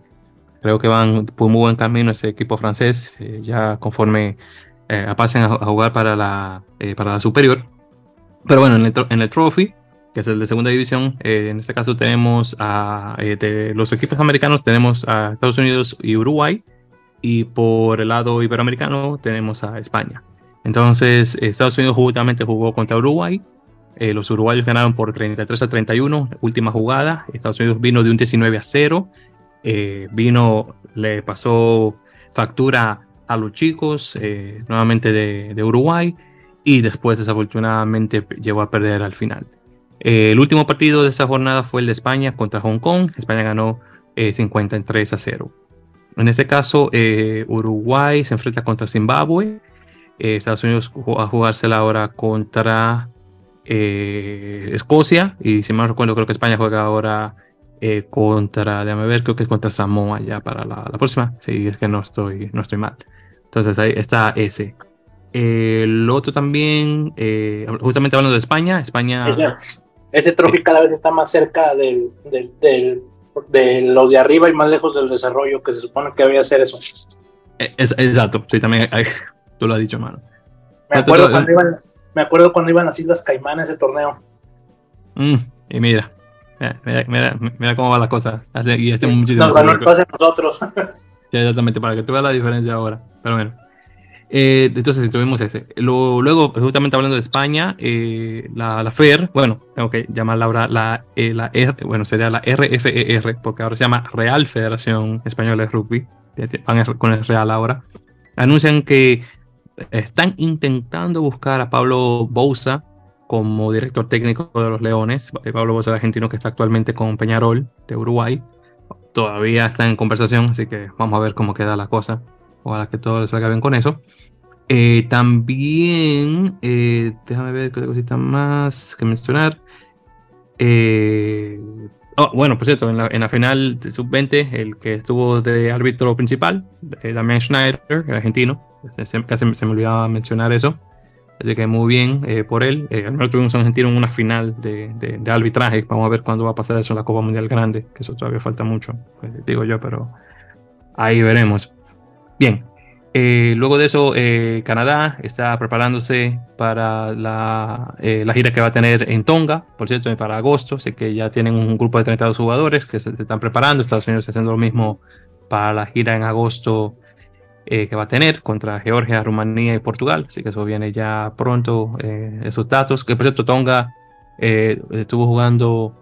creo que van por muy buen camino ese equipo francés, ya conforme pasen a, jugar para la, para la superior. Pero bueno, en el, en el trophy, que es el de segunda división, en este caso tenemos a de los equipos americanos, tenemos a Estados Unidos y Uruguay y por el lado iberoamericano tenemos a España. Entonces, Estados Unidos justamente jugó contra Uruguay. Eh, los uruguayos ganaron por 33 a 31, última jugada. Estados Unidos vino de un 19 a 0. Eh, vino, le pasó factura a los chicos, eh, nuevamente de, Uruguay, y después desafortunadamente llegó a perder al final. el último partido de esa jornada fue el de España contra Hong Kong. España ganó 53 a 0. En este caso, eh, Uruguay se enfrenta contra Zimbabue. Eh, Estados Unidos va a jugársela ahora contra eh, Escocia. Y si mal recuerdo, creo que España juega ahora contra, déjame ver, creo que es contra Samoa ya para la, próxima. Si es que no estoy, no estoy mal. Entonces ahí está ese. el otro también, justamente hablando de España, España... Ese, ese cada vez está más cerca del, del de los de arriba y más lejos del desarrollo, que se supone que debía ser eso. E, es, exacto, sí, también tú lo has dicho, mano. Me acuerdo, cuando iban, me acuerdo cuando iban las Islas Caimán ese torneo. Mm, y mira, mira, mira, cómo va la cosa. Y este muchísimo. Nos ganó el nosotros. exactamente, para que tú veas la diferencia ahora. Pero bueno. Eh, entonces tuvimos ese. luego, justamente hablando de España, eh, la, la, FER, bueno, tengo que llamarla ahora la, eh, la bueno, sería la RFER, e porque ahora se llama Real Federación Española de Rugby, van con el Real ahora, anuncian que están intentando buscar a Pablo Bouza como director técnico de los Leones. Pablo Bouza, argentino que está actualmente con Peñarol de Uruguay. Todavía está en conversación, así que vamos a ver cómo queda la cosa. Ojalá que todo salga bien con eso. Eh, también, eh, déjame ver qué cosita más que mencionar. Eh, oh, bueno, por cierto, en la, final de sub-20, el que estuvo de árbitro principal, Damián Schneider, el argentino, casi se me olvidaba mencionar eso. Así que muy bien por él. al menos tuvimos un argentino en una final de, de, arbitraje. Vamos a ver cuándo va a pasar eso en la Copa Mundial Grande, que eso todavía falta mucho, pues, digo yo, pero ahí veremos. Bien, eh, luego de eso, eh, Canadá está preparándose para la, eh, la, gira que va a tener en Tonga, por cierto, para agosto. Así que ya tienen un grupo de 32 jugadores que se están preparando. Estados Unidos está haciendo lo mismo para la gira en agosto que va a tener contra Georgia, Rumanía y Portugal. Así que eso viene ya pronto, esos datos. Que por cierto, Tonga estuvo jugando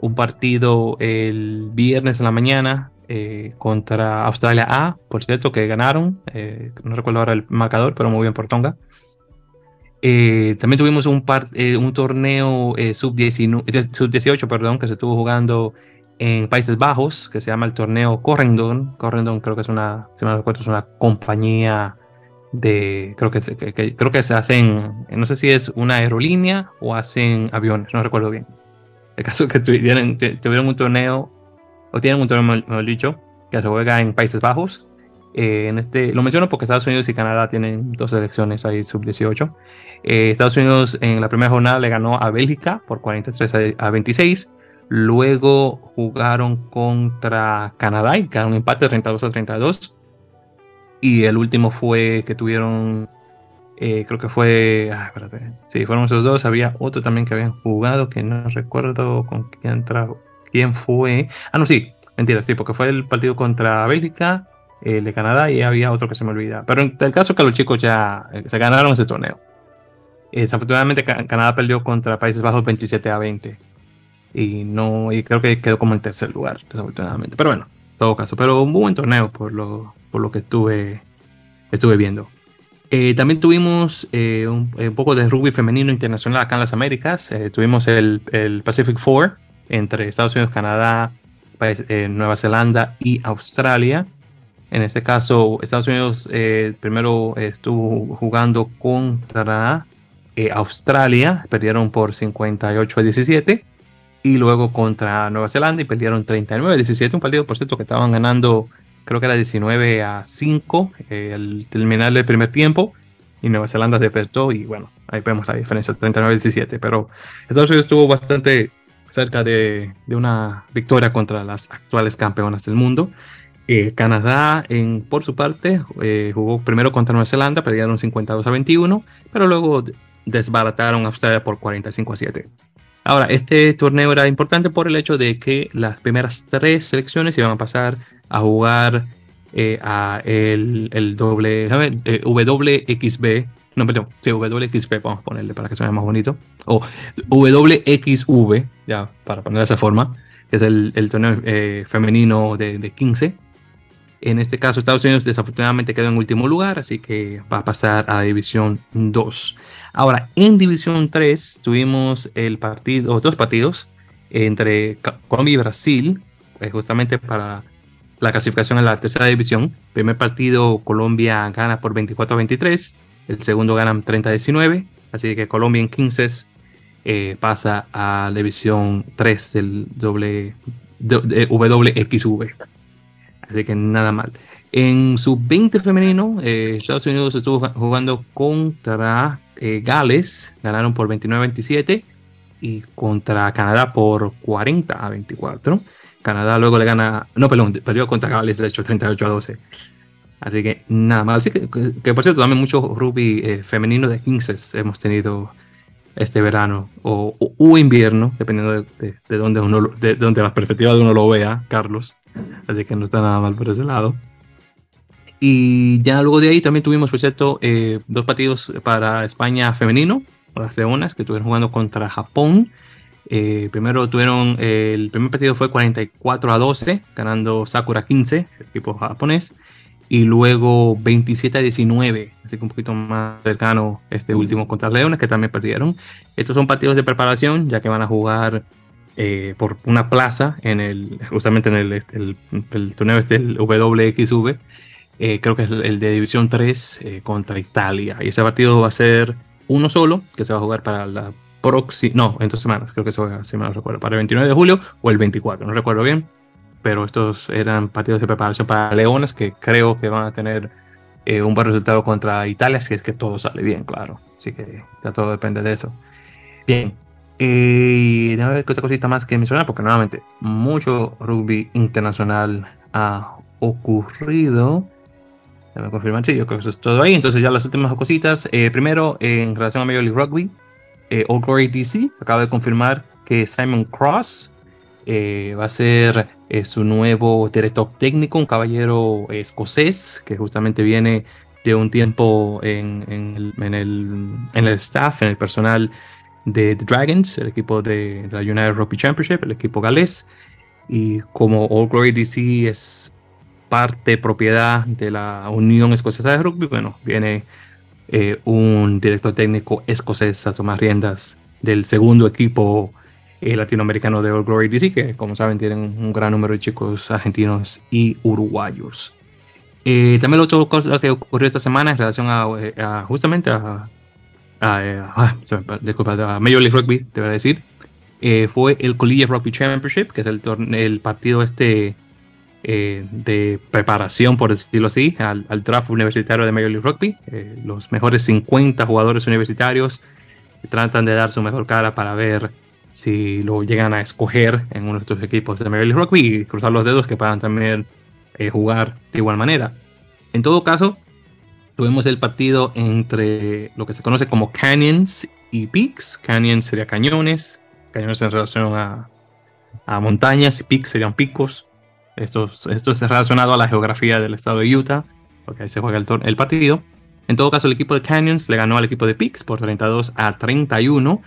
un partido el viernes en la mañana eh, contra Australia A, por cierto, que ganaron. Eh, no recuerdo ahora el marcador, pero muy bien por Tonga. Eh, también tuvimos un, un torneo sub-18, perdón, que se estuvo jugando en Países Bajos, que se llama el torneo Correndon. Correndon creo que es una, si me recuerdo, es una compañía de, creo que, creo que se hacen, no sé si es una aerolínea o hacen aviones, no recuerdo bien. El caso es que tuvieron, tuvieron un torneo o tienen un torneo, mejor dicho, que se juega en Países Bajos. Eh, en este, lo menciono porque Estados Unidos y Canadá tienen dos selecciones ahí sub-18. Eh, Estados Unidos en la primera jornada le ganó a Bélgica por 43 a 26. Luego jugaron contra Canadá y quedaron un empate 32 a 32. Y el último fue que tuvieron, eh, creo que fue, ah, sí, fueron esos dos. Había otro también que habían jugado que no recuerdo con quién quién fue. Ah, no, sí, mentira, sí, porque fue el partido contra Bélgica, el de Canadá y había otro que se me olvida. Pero en el caso que los chicos ya eh, se ganaron ese torneo. Desafortunadamente Canadá perdió contra Países Bajos 27 a 20. Y no y creo que quedó como en tercer lugar, desafortunadamente. Pero bueno, en todo caso. Pero un buen torneo por lo, por lo que estuve, estuve viendo. Eh, también tuvimos eh, un, poco de rugby femenino internacional acá en las Américas. tuvimos el, el Pacific Four, entre Estados Unidos, Canadá, eh, Nueva Zelanda y Australia. En este caso, Estados Unidos eh, primero estuvo jugando contra eh, Australia, perdieron por 58 a 17, y luego contra Nueva Zelanda y perdieron 39 a 17, un partido por cierto que estaban ganando, creo que era 19 a 5 al terminar el primer tiempo, y Nueva Zelanda despertó, y bueno, ahí vemos la diferencia, 39 a 17, pero Estados Unidos estuvo bastante cerca de, una victoria contra las actuales campeonas del mundo. Eh, Canadá, en, por su parte, eh, jugó primero contra Nueva Zelanda, perdieron 52 a 21, pero luego desbarataron a Australia por 45 a 7. Ahora, este torneo era importante por el hecho de que las primeras tres selecciones iban a pasar a jugar eh, a el, el doble, WXB no, perdón, sí, WXP, vamos a ponerle para que suene más bonito. O WXV, ya, para ponerlo de esa forma, que es el, el torneo eh, femenino de, de, 15. En este caso, Estados Unidos desafortunadamente quedó en último lugar, así que va a pasar a División 2. Ahora, en División 3 tuvimos el partido, dos partidos entre Colombia y Brasil, eh, justamente para la clasificación a la tercera división. Primer partido, Colombia gana por 24 a 23 el segundo ganan 30-19, así que Colombia en 15 eh, pasa a la división 3 del doble, de, WXV. Así que nada mal. En su 20 femenino, eh, Estados Unidos estuvo jugando contra eh, Gales, ganaron por 29-27 y contra Canadá por 40 a 24. Canadá luego le gana, no, perdón, perdió contra Gales, de hecho, 38 a 12. Así que nada más. Así que, que, por cierto, también mucho rugby eh, femenino de 15 hemos tenido este verano o, o, invierno, dependiendo de, de, donde uno, de, donde la perspectiva de uno lo vea, Carlos. Así que no está nada mal por ese lado. Y ya luego de ahí también tuvimos, por cierto, eh, dos partidos para España femenino, las leonas, que estuvieron jugando contra Japón. Eh, primero tuvieron, el primer partido fue 44 a 12, ganando Sakura 15, el equipo japonés. Y luego 27 a 19, así que un poquito más cercano este último contra Leones, que también perdieron. Estos son partidos de preparación, ya que van a jugar eh, por una plaza en el, justamente en el, este, el, torneo este, el WXV. Eh, creo que es el de División 3 eh, contra Italia. Y ese partido va a ser uno solo, que se va a jugar para la próxima, no, en dos semanas, creo que se va, si me recuerdo, para el 29 de julio o el 24, no recuerdo bien. Pero estos eran partidos de preparación para Leones que creo que van a tener un buen resultado contra Italia, si es que todo sale bien, claro. Así que ya todo depende de eso. Bien, y déjame ver qué otra cosita más que mencionar, porque nuevamente mucho rugby internacional ha ocurrido. Déjame confirmar, sí, yo creo que eso es todo ahí. Entonces, ya las últimas cositas. Eh, primero, en relación a Major League Rugby, eh, All Glory DC acaba de confirmar que Simon Cross eh, va a ser eh, su nuevo director técnico, un caballero escocés que justamente viene de un tiempo en, en, el, en el staff, en el personal de The Dragons, el equipo de, la United Rugby Championship, el equipo galés. Y como All Glory DC es parte, propiedad de la Unión Escocesa de Rugby, bueno, viene eh, un director técnico escocés a tomar riendas del segundo equipo eh, latinoamericano de All Glory DC, que como saben tienen un gran número de chicos argentinos y uruguayos. Eh, también la otra cosa que ocurrió esta semana en relación a justamente a Ah, eh, ah, disculpa, Major League Rugby, te voy a decir, eh, fue el Collegiate Rugby Championship, que es el, el partido este eh, de preparación, por decirlo así, al, draft universitario de Major League Rugby. los mejores 50 jugadores universitarios tratan de dar su mejor cara para ver si lo llegan a escoger en uno de estos equipos de Major League Rugby y cruzar los dedos que puedan también jugar de igual manera. En todo caso, tuvimos el partido entre lo que se conoce como canyons y peaks. Canyons sería cañones, cañones en relación a, a montañas y peaks serían picos. Esto, esto es relacionado a la geografía del estado de Utah, porque ahí se juega el, el partido. En todo caso, el equipo de Canyons le ganó al equipo de Peaks por 32 a 31.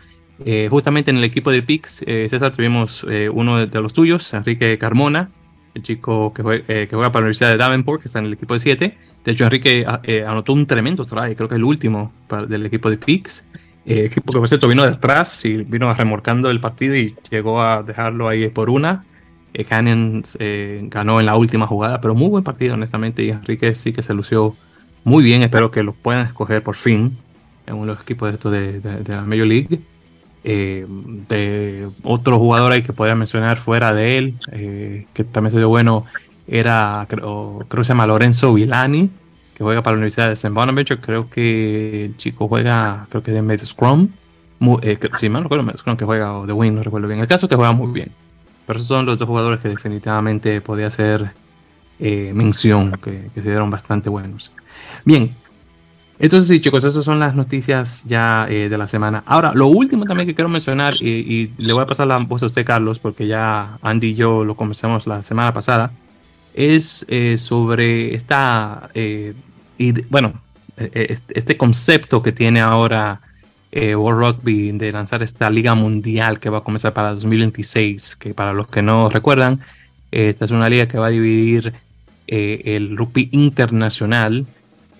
Eh, justamente en el equipo de Peaks, eh, César, tuvimos eh, uno de, de, los tuyos, Enrique Carmona, el chico que juega, que juega para la Universidad de Davenport, que está en el equipo de 7 de hecho, Enrique ah, eh, anotó un tremendo try, creo que el último del equipo de Pix. Eh, equipo que por cierto vino detrás y vino remorcando el partido y llegó a dejarlo ahí por una. Eh, Canyon eh, ganó en la última jugada, pero muy buen partido, honestamente. Y Enrique sí que se lució muy bien. Espero que lo puedan escoger por fin en uno de los equipos de, esto de, la Major League. De otro jugador que podría mencionar fuera de él, que también se dio bueno, era, creo, que se llama Lorenzo Villani, que juega para la Universidad de St. Bonaventure. Creo que el chico juega, creo que de medio Scrum. Eh, sí, me recuerdo Scrum que juega o de Win, no recuerdo bien. El caso es que juega muy bien. Pero esos son los dos jugadores que definitivamente podía hacer eh, mención, que, se dieron bastante buenos. Bien, entonces sí, chicos, esas son las noticias ya eh, de la semana. Ahora, lo último también que quiero mencionar, y, y, le voy a pasar la voz a usted, Carlos, porque ya Andy y yo lo comenzamos la semana pasada es eh, sobre esta, eh, y, bueno, eh, este concepto que tiene ahora World Rugby de lanzar esta liga mundial que va a comenzar para 2026, que para los que no recuerdan, esta es una liga que va a dividir el rugby internacional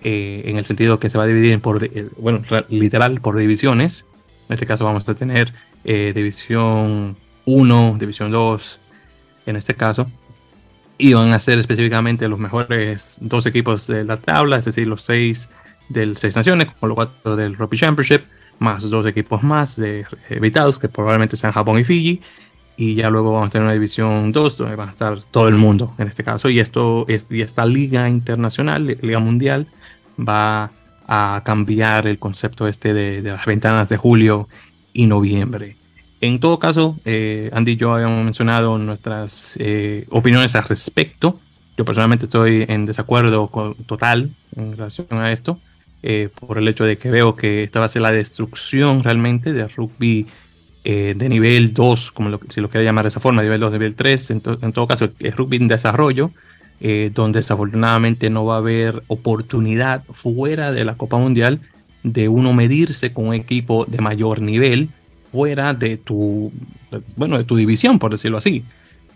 en el sentido que se va a dividir por, bueno, literal por divisiones. En este caso vamos a tener división 1, división 2, en este caso y van a ser específicamente los mejores dos equipos de la tabla, es decir, los seis del Seis Naciones, con los cuatro del Rugby Championship, más dos equipos más de evitados, que probablemente sean Japón y Fiji. Y ya luego vamos a tener una división 2 donde va a estar todo el mundo en este caso. Y, esto, y esta liga internacional, liga mundial, va a cambiar el concepto este de, las ventanas de julio y noviembre. En todo caso, eh, Andy y yo habíamos mencionado nuestras eh, opiniones al respecto. Yo personalmente estoy en desacuerdo con, total en relación a esto, eh, por el hecho de que veo que esta va a ser la destrucción realmente del rugby de nivel 2, como si lo quiere llamar de esa forma, nivel 2, nivel 3, en, todo caso, el rugby en desarrollo, eh, donde desafortunadamente no va a haber oportunidad fuera de la Copa Mundial de uno medirse con un equipo de mayor nivel fuera de tu, bueno, de tu división, por decirlo así.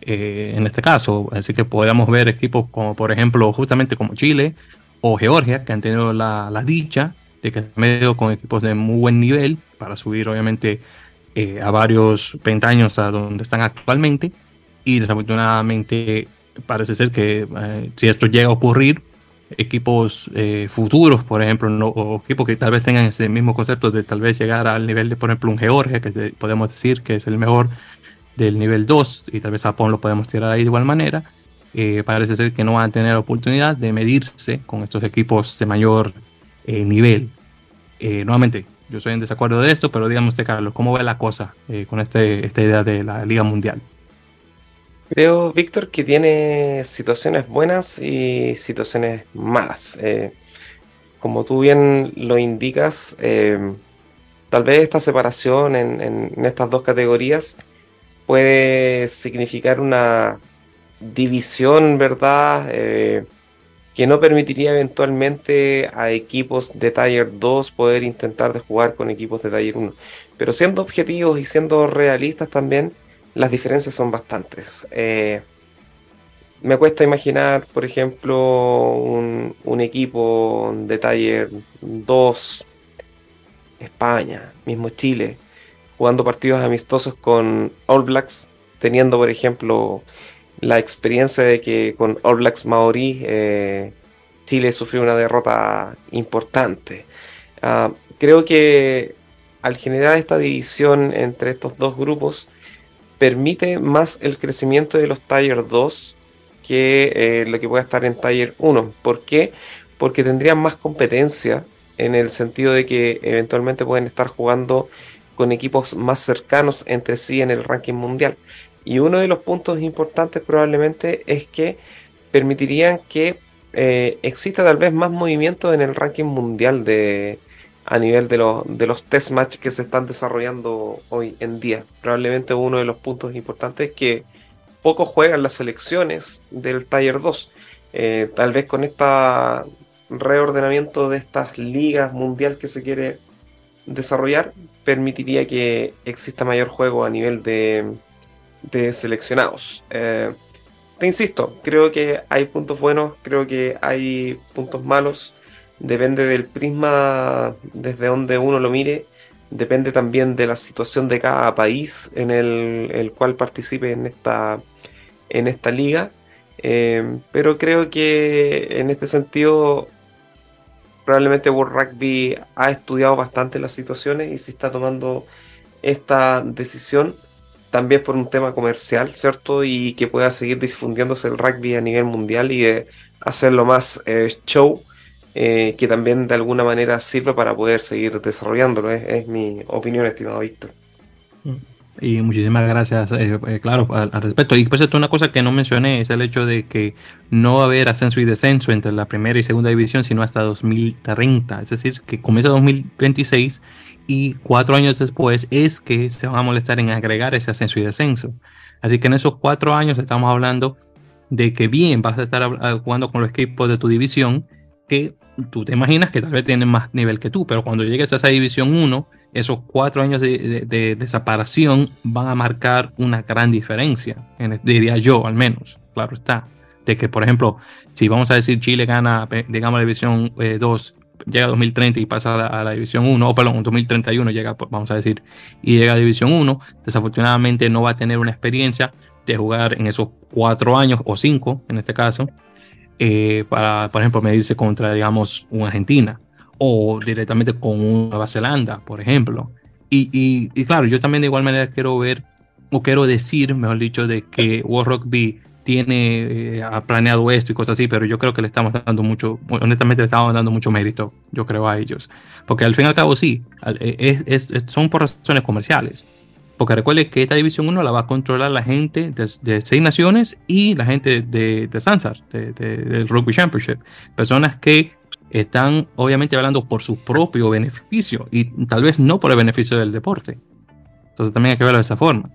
Eh, en este caso, así que podríamos ver equipos como, por ejemplo, justamente como Chile o Georgia, que han tenido la, la dicha de que han medio con equipos de muy buen nivel para subir, obviamente, eh, a varios pentaños a donde están actualmente. Y desafortunadamente parece ser que eh, si esto llega a ocurrir, equipos eh, futuros, por ejemplo, o equipos que tal vez tengan ese mismo concepto de tal vez llegar al nivel de, por ejemplo, un Georgia, que podemos decir que es el mejor del nivel 2, y tal vez Japón lo podemos tirar ahí de igual manera, eh, parece ser que no van a tener oportunidad de medirse con estos equipos de mayor nivel. nuevamente, yo soy en desacuerdo de esto, pero dígame usted, Carlos, ¿cómo ve la cosa con este, esta idea de la Liga Mundial? Creo, Víctor, que tiene situaciones buenas y situaciones malas. Eh, como tú bien lo indicas, eh, tal vez esta separación en, estas dos categorías puede significar una división, ¿verdad? Eh, que no permitiría eventualmente a equipos de Tier 2 poder intentar de jugar con equipos de Tier 1. Pero siendo objetivos y siendo realistas también, las diferencias son bastantes. Eh, me cuesta imaginar, por ejemplo, un, equipo de Taller 2, España, mismo Chile, jugando partidos amistosos con All Blacks, teniendo, por ejemplo, la experiencia de que con All Blacks Maori eh, Chile sufrió una derrota importante. Ah, creo que al generar esta división entre estos dos grupos, permite más el crecimiento de los Tier 2 que eh, lo que pueda estar en Tier 1. ¿Por qué? Porque tendrían más competencia en el sentido de que eventualmente pueden estar jugando con equipos más cercanos entre sí en el ranking mundial. Y uno de los puntos importantes probablemente es que permitirían que eh, exista tal vez más movimiento en el ranking mundial de, a nivel de, los, de los test match que se están desarrollando hoy en día. Probablemente uno de los puntos importantes es que pocos juegan las selecciones del Tier 2. Eh, tal vez con este reordenamiento de estas ligas mundial que se quiere desarrollar, permitiría que exista mayor juego a nivel de, de seleccionados. Eh, te insisto, creo que hay puntos buenos, creo que hay puntos malos depende del prisma desde donde uno lo mire, depende también de la situación de cada país en el, cual participe en esta, en esta liga. Eh, pero creo que en este sentido probablemente World Rugby ha estudiado bastante las situaciones y se está tomando esta decisión también por un tema comercial, ¿cierto? Y que pueda seguir difundiéndose el rugby a nivel mundial y hacerlo más eh, show eh, que también de alguna manera sirve para poder seguir desarrollándolo. Es, mi opinión, estimado Víctor. Y muchísimas gracias, eh, eh, claro, al, respecto. Y pues esto una cosa que no mencioné es el hecho de que no va a haber ascenso y descenso entre la primera y segunda división sino hasta 2030. Es decir, que comienza 2026 y cuatro años después es que se van a molestar en agregar ese ascenso y descenso. Así que en esos cuatro años estamos hablando de que bien vas a estar jugando con los equipos de tu división que tú te imaginas que tal vez tienen más nivel que tú, pero cuando llegues a esa división 1, esos cuatro años de, separación van a marcar una gran diferencia, diría yo al menos, claro está. De que, por ejemplo, si vamos a decir Chile gana, digamos, la división 2, eh, llega a 2030 y pasa a la, división 1, o perdón, 2031 llega, vamos a decir, y llega a división 1, desafortunadamente no va a tener una experiencia de jugar en esos cuatro años o cinco, en este caso, eh, para, por ejemplo, medirse contra, digamos, una Argentina o directamente con una Nueva Zelanda, por ejemplo. Y, y, claro, yo también de igual manera quiero ver, o quiero decir, mejor dicho, de que World Rugby tiene, eh, ha planeado esto y cosas así, pero yo creo que le estamos dando mucho, honestamente le estamos dando mucho mérito, yo creo, a ellos. Porque al fin y al cabo sí, es, es, son por razones comerciales. Porque recuerde que esta División 1 la va a controlar la gente de, seis naciones y la gente de, de Sansar, del Rugby Championship. Personas que están obviamente hablando por su propio beneficio y tal vez no por el beneficio del deporte. Entonces también hay que verlo de esa forma.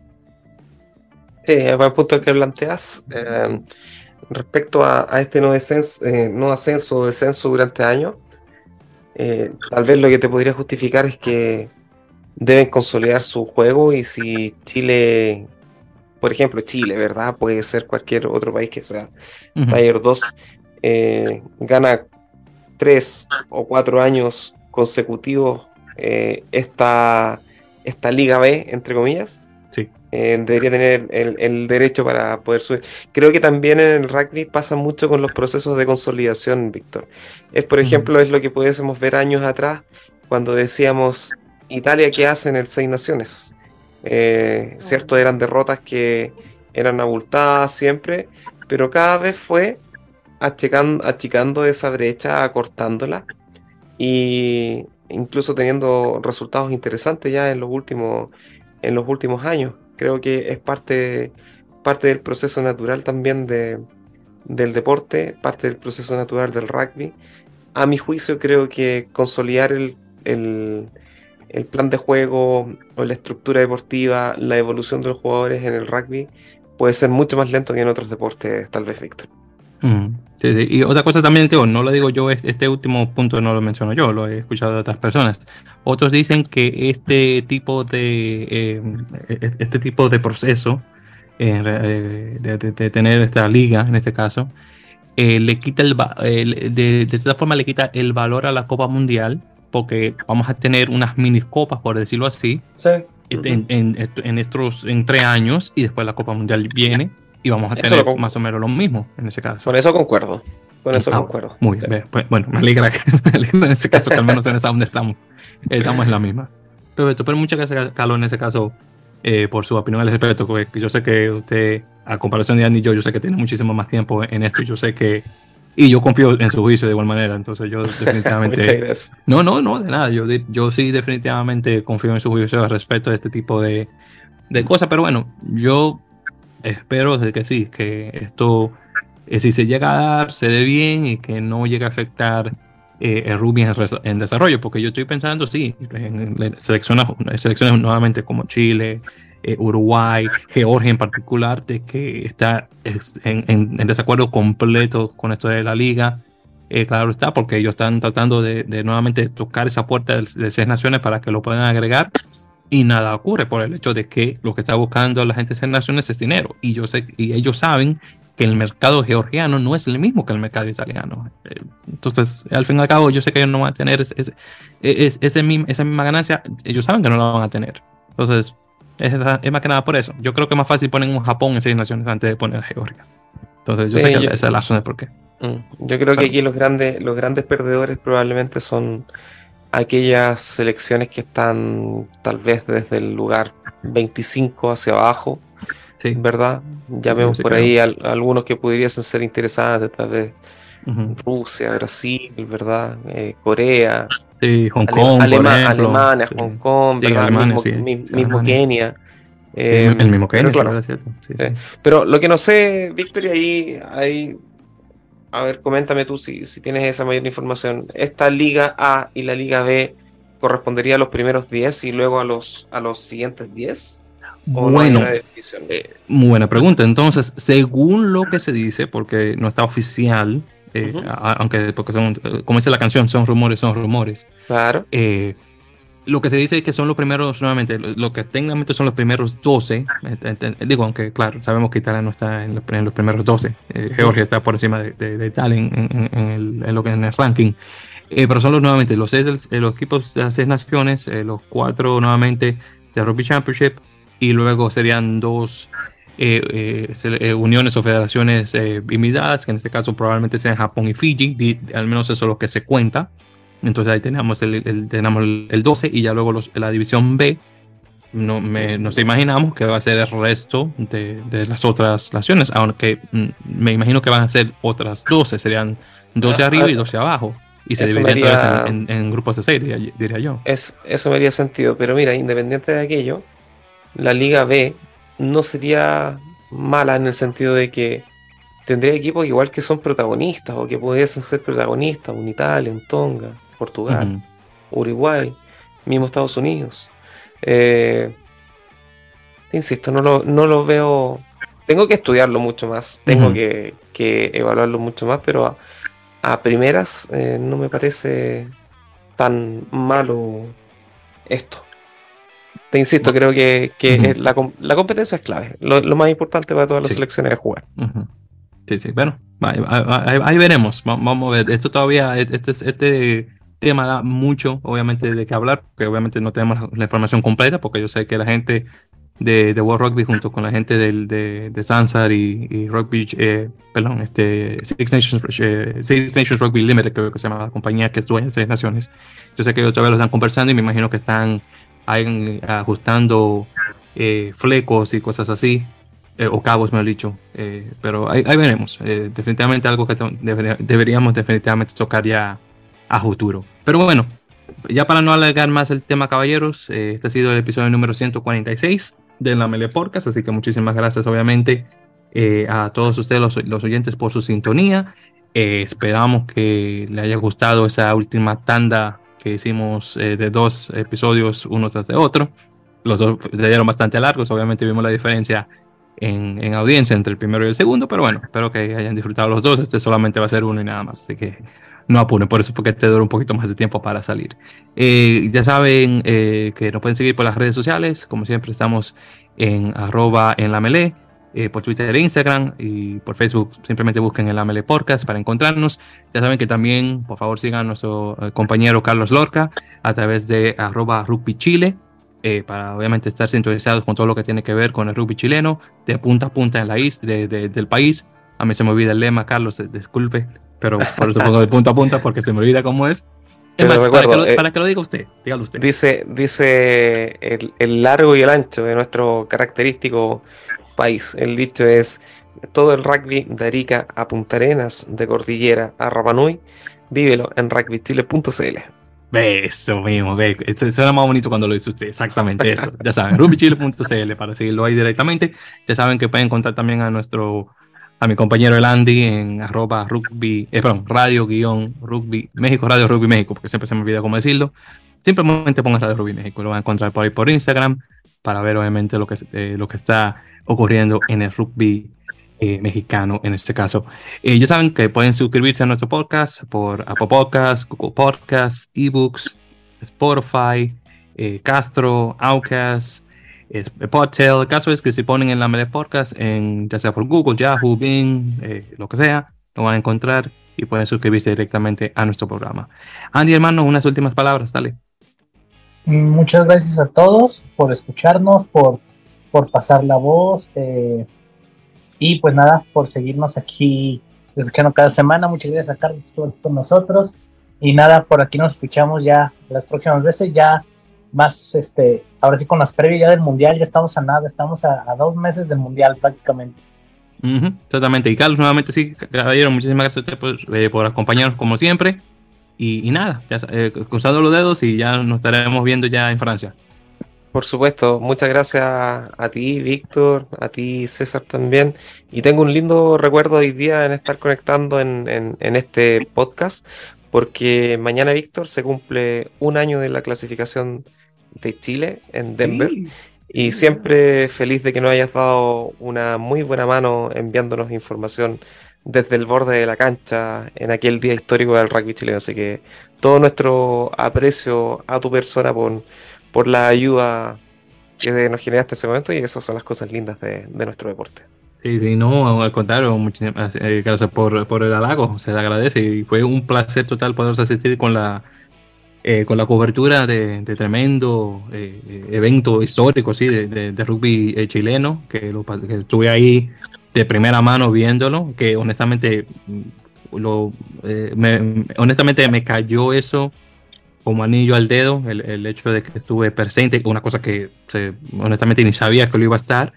Sí, buen punto que planteas. Eh, respecto a, este eh, no ascenso o descenso durante años, eh, tal vez lo que te podría justificar es que deben consolidar su juego y si Chile, por ejemplo, Chile, ¿verdad? Puede ser cualquier otro país que sea Tier 2, eh, gana tres o cuatro años consecutivos esta, esta Liga B, entre comillas, eh, debería tener el, derecho para poder subir. Creo que también en el rugby pasa mucho con los procesos de consolidación, Víctor. Es, por ejemplo, es lo que pudiésemos ver años atrás cuando decíamos Italia, ¿qué hace en el Seis Naciones? Eh, cierto, eran derrotas que eran abultadas siempre, pero cada vez fue achicando, achicando esa brecha, acortándola y incluso teniendo resultados interesantes ya en los últimos, en los últimos años creo que es parte, parte del proceso natural también de, del deporte, parte del proceso natural del rugby. A mi juicio creo que consolidar el, el, plan de juego o la estructura deportiva, la evolución de los jugadores en el rugby puede ser mucho más lento que en otros deportes, tal vez, Víctor. Mm, y otra cosa también, tío, no lo digo yo, este último punto no lo menciono yo, lo he escuchado de otras personas. Otros dicen que este tipo de, eh, e-, este tipo de proceso, eh, de, tener esta liga en este caso, eh, le quita el, de, de cierta forma le quita el valor a la Copa Mundial, porque vamos a tener unas mini copas, por decirlo así, en, en, estos en tres años, y después la Copa Mundial viene, y vamos a tener más o menos lo mismo en ese caso. Con eso concuerdo. Con eso ah, concuerdo. Muy bien. Pues, bueno, me alegra, que, en ese caso que al menos en esa donde estamos, estamos en la misma. Pero, pero muchas gracias, Carlos, en ese caso, eh, por su opinión al respecto. Porque yo sé que usted, a comparación de Andy y yo, yo sé que tiene muchísimo más tiempo en esto. Y yo sé que. Y yo confío en su juicio de igual manera. Entonces, yo definitivamente. muchas gracias. No, no, no, de nada. Yo, yo sí, definitivamente confío en su juicio respecto de este tipo de, de cosas. Pero bueno, yo espero de que sí, que esto eh, si se llega a dar, se dé bien y que no llegue a afectar eh, el rugby en, desarrollo, porque yo estoy pensando, sí, en, selecciones, selecciones nuevamente como Chile, eh, Uruguay, Georgia en particular, de que está en, desacuerdo completo con esto de la liga. claro está, porque ellos están tratando de, nuevamente tocar esa puerta de, de, seis naciones para que lo puedan agregar y nada ocurre por el hecho de que lo que está buscando la gente de seis naciones es dinero y yo sé y ellos saben que el mercado georgiano no es el mismo que el mercado italiano. Eh, entonces, al fin y al cabo, yo sé que ellos no van a tener ese, ese, esa misma ganancia, ellos saben que no la van a tener. Entonces, es, más que nada por eso. Yo creo que es más fácil poner un Japón en seis naciones antes de poner a Georgia. Entonces, yo sé que esa es la razón de por qué. Mm, yo creo que aquí los grandes, los grandes perdedores probablemente son aquellas selecciones que están tal vez desde el lugar 25 hacia abajo ¿verdad? Ya vemos por ahí algunos que pudiesen ser interesantes, tal vez Rusia, Brasil, ¿verdad? Eh, Corea, Hong Kong, Alemania, Hong Kong, mismo, Kenia. el, mismo Kenia, pero, pero lo que no sé, Víctor, y ahí, ahí, a ver, coméntame tú si, si tienes esa mayor información. ¿Esta Liga A y la Liga B correspondería a los primeros 10 y luego a los, a los siguientes 10? Bueno, eh, muy buena pregunta. Entonces, según lo que se dice, porque no está oficial, eh, aunque porque son, como dice la canción, son rumores, son rumores. Claro. Eh, lo que se dice es que son los primeros, nuevamente, lo que técnicamente son los primeros 12. digo, aunque claro, sabemos que Italia no está en los, primeros 12. Georgia está por encima de, Italia en, lo que en el ranking. pero son los nuevamente los seis los equipos de las seis naciones, los cuatro nuevamente de Rugby Championship, y luego serían dos eh, eh, eh, uniones o federaciones invitadas, que en este caso probablemente sean Japón y Fiji, al menos eso es lo que se cuenta. Entonces ahí tenemos el, tenemos el 12 y ya luego la división B. No, nos imaginamos que va a ser el resto de, las otras naciones, aunque mm, me imagino que van a ser otras 12, serían 12 ah, arriba y 12 ah, abajo y se dividirían en, grupos de 6, diría, yo. Es, eso me haría sentido, pero mira, independiente de aquello, la Liga B no sería mala en el sentido de que tendría equipos igual que son protagonistas o que pudiesen ser protagonistas, un Italia, un Tonga, Portugal, Uruguay, mismo Estados Unidos. Eh, insisto, no lo, no lo veo tengo que estudiarlo mucho más, tengo que, evaluarlo mucho más, pero a, primeras eh, no me parece tan malo esto. Te insisto, creo que, la, competencia es clave. Lo, más importante para todas las selecciones es jugar. Sí, sí, bueno, ahí, veremos. Vamos a ver. Esto todavía, este, este tema da mucho, obviamente, de qué hablar, porque obviamente no tenemos la información completa, porque yo sé que la gente de, de, World Rugby junto con la gente del, de, de Sansar y, y Rugby, eh, perdón, este, Six Nations, eh, Six Nations Rugby Limited, creo que se llama la compañía que estuvo en Seis Naciones. Yo sé que otra vez lo están conversando y me imagino que están ahí, ajustando eh, flecos y cosas así, eh, o cabos, me dicho. Eh, pero ahí, ahí veremos. definitivamente algo que deberíamos definitivamente tocar ya a futuro. Pero bueno, ya para no alargar más el tema, caballeros, este ha sido el episodio número 146 de la Mele Podcast, así que muchísimas gracias obviamente eh, a todos ustedes los, oyentes por su sintonía. Eh, esperamos que les haya gustado esa última tanda que hicimos eh, de dos episodios uno tras de otro. Los dos dieron bastante largos, obviamente vimos la diferencia en, en, audiencia entre el primero y el segundo, pero bueno, espero que hayan disfrutado los dos. Este solamente va a ser uno y nada más, así que no apuren, por eso porque te dura un poquito más de tiempo para salir. Eh, ya saben eh, que nos pueden seguir por las redes sociales, como siempre estamos en arroba en la melee, eh, por Twitter e Instagram y por Facebook simplemente busquen el Amele Podcast para encontrarnos. Ya saben que también, por favor, sigan a nuestro compañero Carlos Lorca a través de arroba rugby chile. para obviamente estar sintonizados con todo lo que tiene que ver con el rugby chileno, de punta a punta en la isla, del país. A mí se me olvida el lema, Carlos, disculpe, pero por eso pongo de punta a punta porque se me olvida cómo es. Eh, para, que lo, diga usted, dígalo usted. Dice, dice el, largo y el ancho de nuestro característico país. El dicho es todo el rugby de Arica a Punta Arenas, de Cordillera a Rapanui, vívelo en rugbychile.cl. Eso mismo, ve, suena más bonito cuando lo dice usted, exactamente eso. Ya saben, rugbychile.cl para seguirlo ahí directamente. Ya saben que pueden encontrar también a nuestro a mi compañero el Andy en arroba rugby, eh, perdón, radio guion rugby, México Radio Rugby México, porque siempre se me olvida cómo decirlo. Simplemente pongan Radio Rugby México, lo van a encontrar por ahí por Instagram para ver obviamente lo que, eh, lo que está ocurriendo en el rugby eh, mexicano en este caso. ya saben que pueden suscribirse a nuestro podcast por Apple Podcasts, Google Podcasts, eBooks, Spotify, Castro, Outcast, es Podtail. El caso es que si ponen en la Mele Podcast, en, ya sea por Google, Yahoo, Bing, eh, lo que sea, lo van a encontrar y pueden suscribirse directamente a nuestro programa. Andy, hermano, unas últimas palabras, dale. Muchas gracias a todos por escucharnos, por, por pasar la voz eh, y pues nada, por seguirnos aquí escuchando cada semana. Muchas gracias a Carlos que estuvo con nosotros. Y nada, por aquí nos escuchamos ya las próximas veces, ya más, este, ahora sí con las previas ya del Mundial, ya estamos a nada, estamos a, dos meses del Mundial prácticamente. exactamente, y Carlos, nuevamente sí, caballero, muchísimas gracias a usted eh, por, acompañarnos como siempre. Y, nada, ya, eh, cruzando los dedos y ya nos estaremos viendo ya en Francia. Por supuesto, muchas gracias a ti, Víctor, a ti, César también. Y tengo un lindo recuerdo hoy día en estar conectando en, en este podcast, porque mañana, Víctor, se cumple un año de la clasificación de Chile en Denver. Y siempre feliz de que nos hayas dado una muy buena mano enviándonos información desde el borde de la cancha en aquel día histórico del rugby chileno. Así que todo nuestro aprecio a tu persona por, por la ayuda que nos generaste en ese momento y esas son las cosas lindas de, nuestro deporte. Sí, sí, no, al contrario, muchísimas eh, gracias por, por el halago, se le agradece y fue un placer total poder asistir con la eh, con la cobertura de, tremendo eh, eh, evento histórico sí, de, rugby chileno, que, lo, estuve ahí de primera mano viéndolo, que honestamente, mm, lo, me, honestamente me cayó eso como anillo al dedo, el, hecho de que estuve presente, una cosa que honestamente ni sabía que lo iba a estar,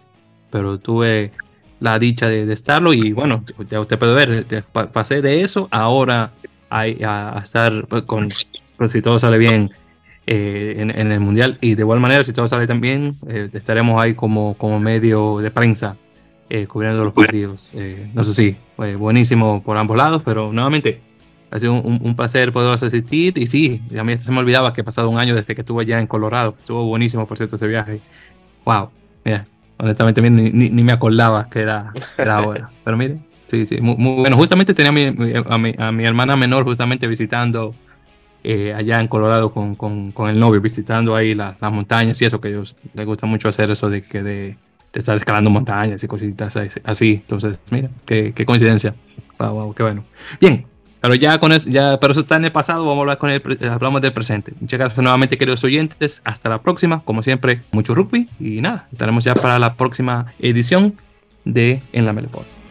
pero tuve la dicha de, estarlo y bueno, ya usted puede ver, pasé de eso ahora a, a estar pues, con si todo sale bien eh, en, el Mundial. Y de igual manera, si todo sale tan bien, eh, estaremos ahí como, como medio de prensa eh, cubriendo los partidos. no sé si, buenísimo por ambos lados, pero nuevamente ha sido un, placer poder asistir. Y sí, a mí se me olvidaba que ha pasado un año desde que estuve allá en Colorado. Estuvo buenísimo, por cierto, ese viaje. Wow, mira, honestamente ni, ni, me acordaba que era, era ahora. Pero mire, sí, sí, muy, bueno. Justamente tenía a, mi, a, mi, hermana menor justamente visitando eh, allá en Colorado con, con, con, el novio, visitando ahí las montañas y eso, que a ellos les gusta mucho hacer eso de que de, estar escalando montañas y cositas así. Entonces, mira, qué, qué coincidencia. Wow, wow, qué bueno. Bien, pero ya con eso, ya, pero eso está en el pasado, vamos a hablar con el, hablamos del presente. Muchas gracias nuevamente, queridos oyentes. Hasta la próxima. Como siempre, mucho rugby. Y nada, estaremos ya para la próxima edición de En la Melepod.